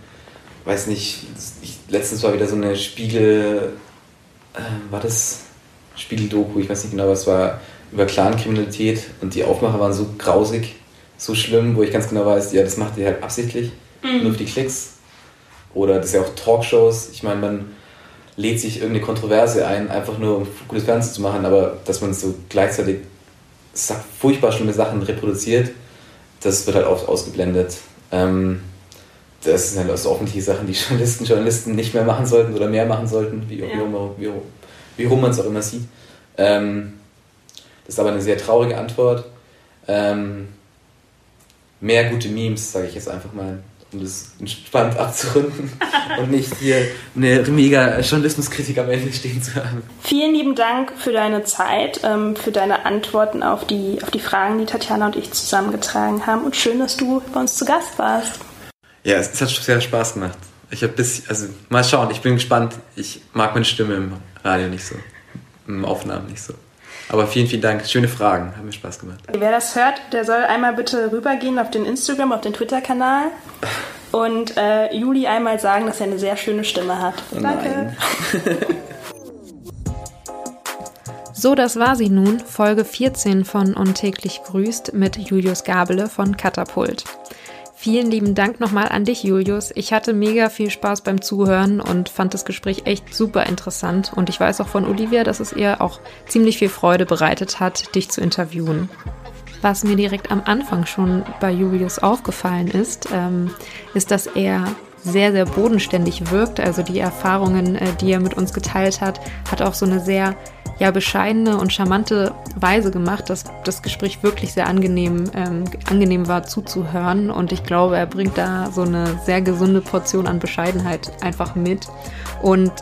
weiß nicht, ich, letztens war wieder so eine Spiegel, äh, war das Spiegel-Doku, ich weiß nicht genau, was war, über Clankriminalität und die Aufmacher waren so grausig, so schlimm, wo ich ganz genau weiß, ja, das macht ihr halt absichtlich, mhm. nur für die Klicks. Oder das ist ja auch Talkshows. Ich meine, man lädt sich irgendeine Kontroverse ein, einfach nur um gutes Fernsehen zu machen, aber dass man so gleichzeitig furchtbar schlimme Sachen reproduziert, das wird halt oft ausgeblendet. Ähm, das sind halt also öffentliche Sachen, die Journalisten, Journalisten nicht mehr machen sollten oder mehr machen sollten, wie, ja. wie, wie, wie rum man es auch immer sieht. Ähm, das ist aber eine sehr traurige Antwort. Ähm, mehr gute Memes, sage ich jetzt einfach mal, um das entspannt abzurunden und nicht hier eine mega Journalismuskritik am Ende stehen zu haben.
Vielen lieben Dank für deine Zeit, ähm, für deine Antworten auf die, auf die Fragen, die Tatjana und ich zusammengetragen haben und schön, dass du bei uns zu Gast warst.
Ja, es, es hat sehr Spaß gemacht. Ich habe bis, also mal schauen, ich bin gespannt. Ich mag meine Stimme im Radio nicht so, im Aufnahmen nicht so. Aber vielen, vielen Dank. Schöne Fragen. Haben mir Spaß gemacht.
Wer das hört, der soll einmal bitte rübergehen auf den Instagram, auf den Twitter-Kanal und äh, Juli einmal sagen, dass er eine sehr schöne Stimme hat. Oh Danke.
So, das war sie nun, Folge 14 von Untäglich grüßt mit Julius Gabele von Katapult. Vielen lieben Dank nochmal an dich, Julius. Ich hatte mega viel Spaß beim Zuhören und fand das Gespräch echt super interessant. Und ich weiß auch von Olivia, dass es ihr auch ziemlich viel Freude bereitet hat, dich zu interviewen. Was mir direkt am Anfang schon bei Julius aufgefallen ist, ähm, ist, dass er sehr, sehr bodenständig wirkt. Also die Erfahrungen, äh, die er mit uns geteilt hat, hat auch so eine sehr ja, bescheidene und charmante Weise gemacht, dass das Gespräch wirklich sehr angenehm, ähm, angenehm war zuzuhören. Und ich glaube, er bringt da so eine sehr gesunde Portion an Bescheidenheit einfach mit. Und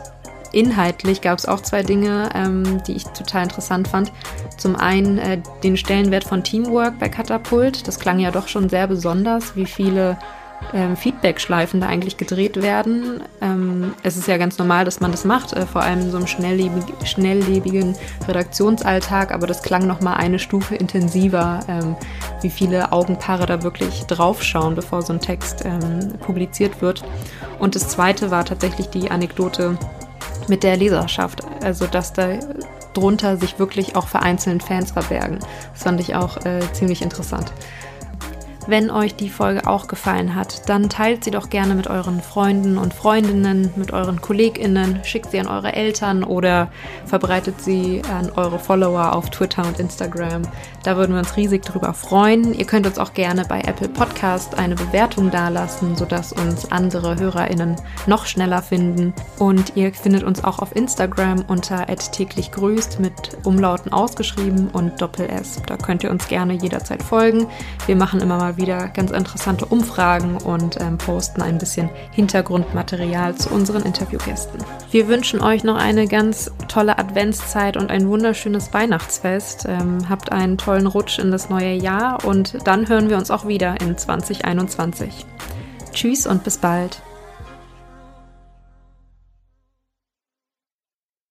inhaltlich gab es auch zwei Dinge, ähm, die ich total interessant fand. Zum einen äh, den Stellenwert von Teamwork bei Katapult. Das klang ja doch schon sehr besonders, wie viele ähm, Feedback-Schleifen da eigentlich gedreht werden. Ähm, es ist ja ganz normal, dass man das macht, äh, vor allem in so einem schnelllebig, schnelllebigen Redaktionsalltag, aber das klang nochmal eine Stufe intensiver, ähm, wie viele Augenpaare da wirklich draufschauen, bevor so ein Text publiziert wird. Und das zweite war tatsächlich die Anekdote mit der Leserschaft, also dass da drunter sich wirklich auch vereinzelt Fans verbergen. Das fand ich auch äh, ziemlich interessant. Wenn euch die Folge auch gefallen hat, dann teilt sie doch gerne mit euren Freunden und Freundinnen, mit euren KollegInnen, schickt sie an eure Eltern oder verbreitet sie an eure Follower auf Twitter und Instagram. Da würden wir uns riesig drüber freuen. Ihr könnt uns auch gerne bei Apple Podcast eine Bewertung dalassen, sodass uns andere HörerInnen noch schneller finden. Und ihr findet uns auch auf Instagram unter täglich grüßt mit Umlauten ausgeschrieben und Doppel S. Da könnt ihr uns gerne jederzeit folgen. Wir machen immer mal wieder ganz interessante Umfragen und ähm, posten ein bisschen Hintergrundmaterial zu unseren Interviewgästen. Wir wünschen euch noch eine ganz tolle Adventszeit und ein wunderschönes Weihnachtsfest. Ähm, habt einen tollen Rutsch in das neue Jahr und dann hören wir uns auch wieder in 2021. Tschüss und bis bald.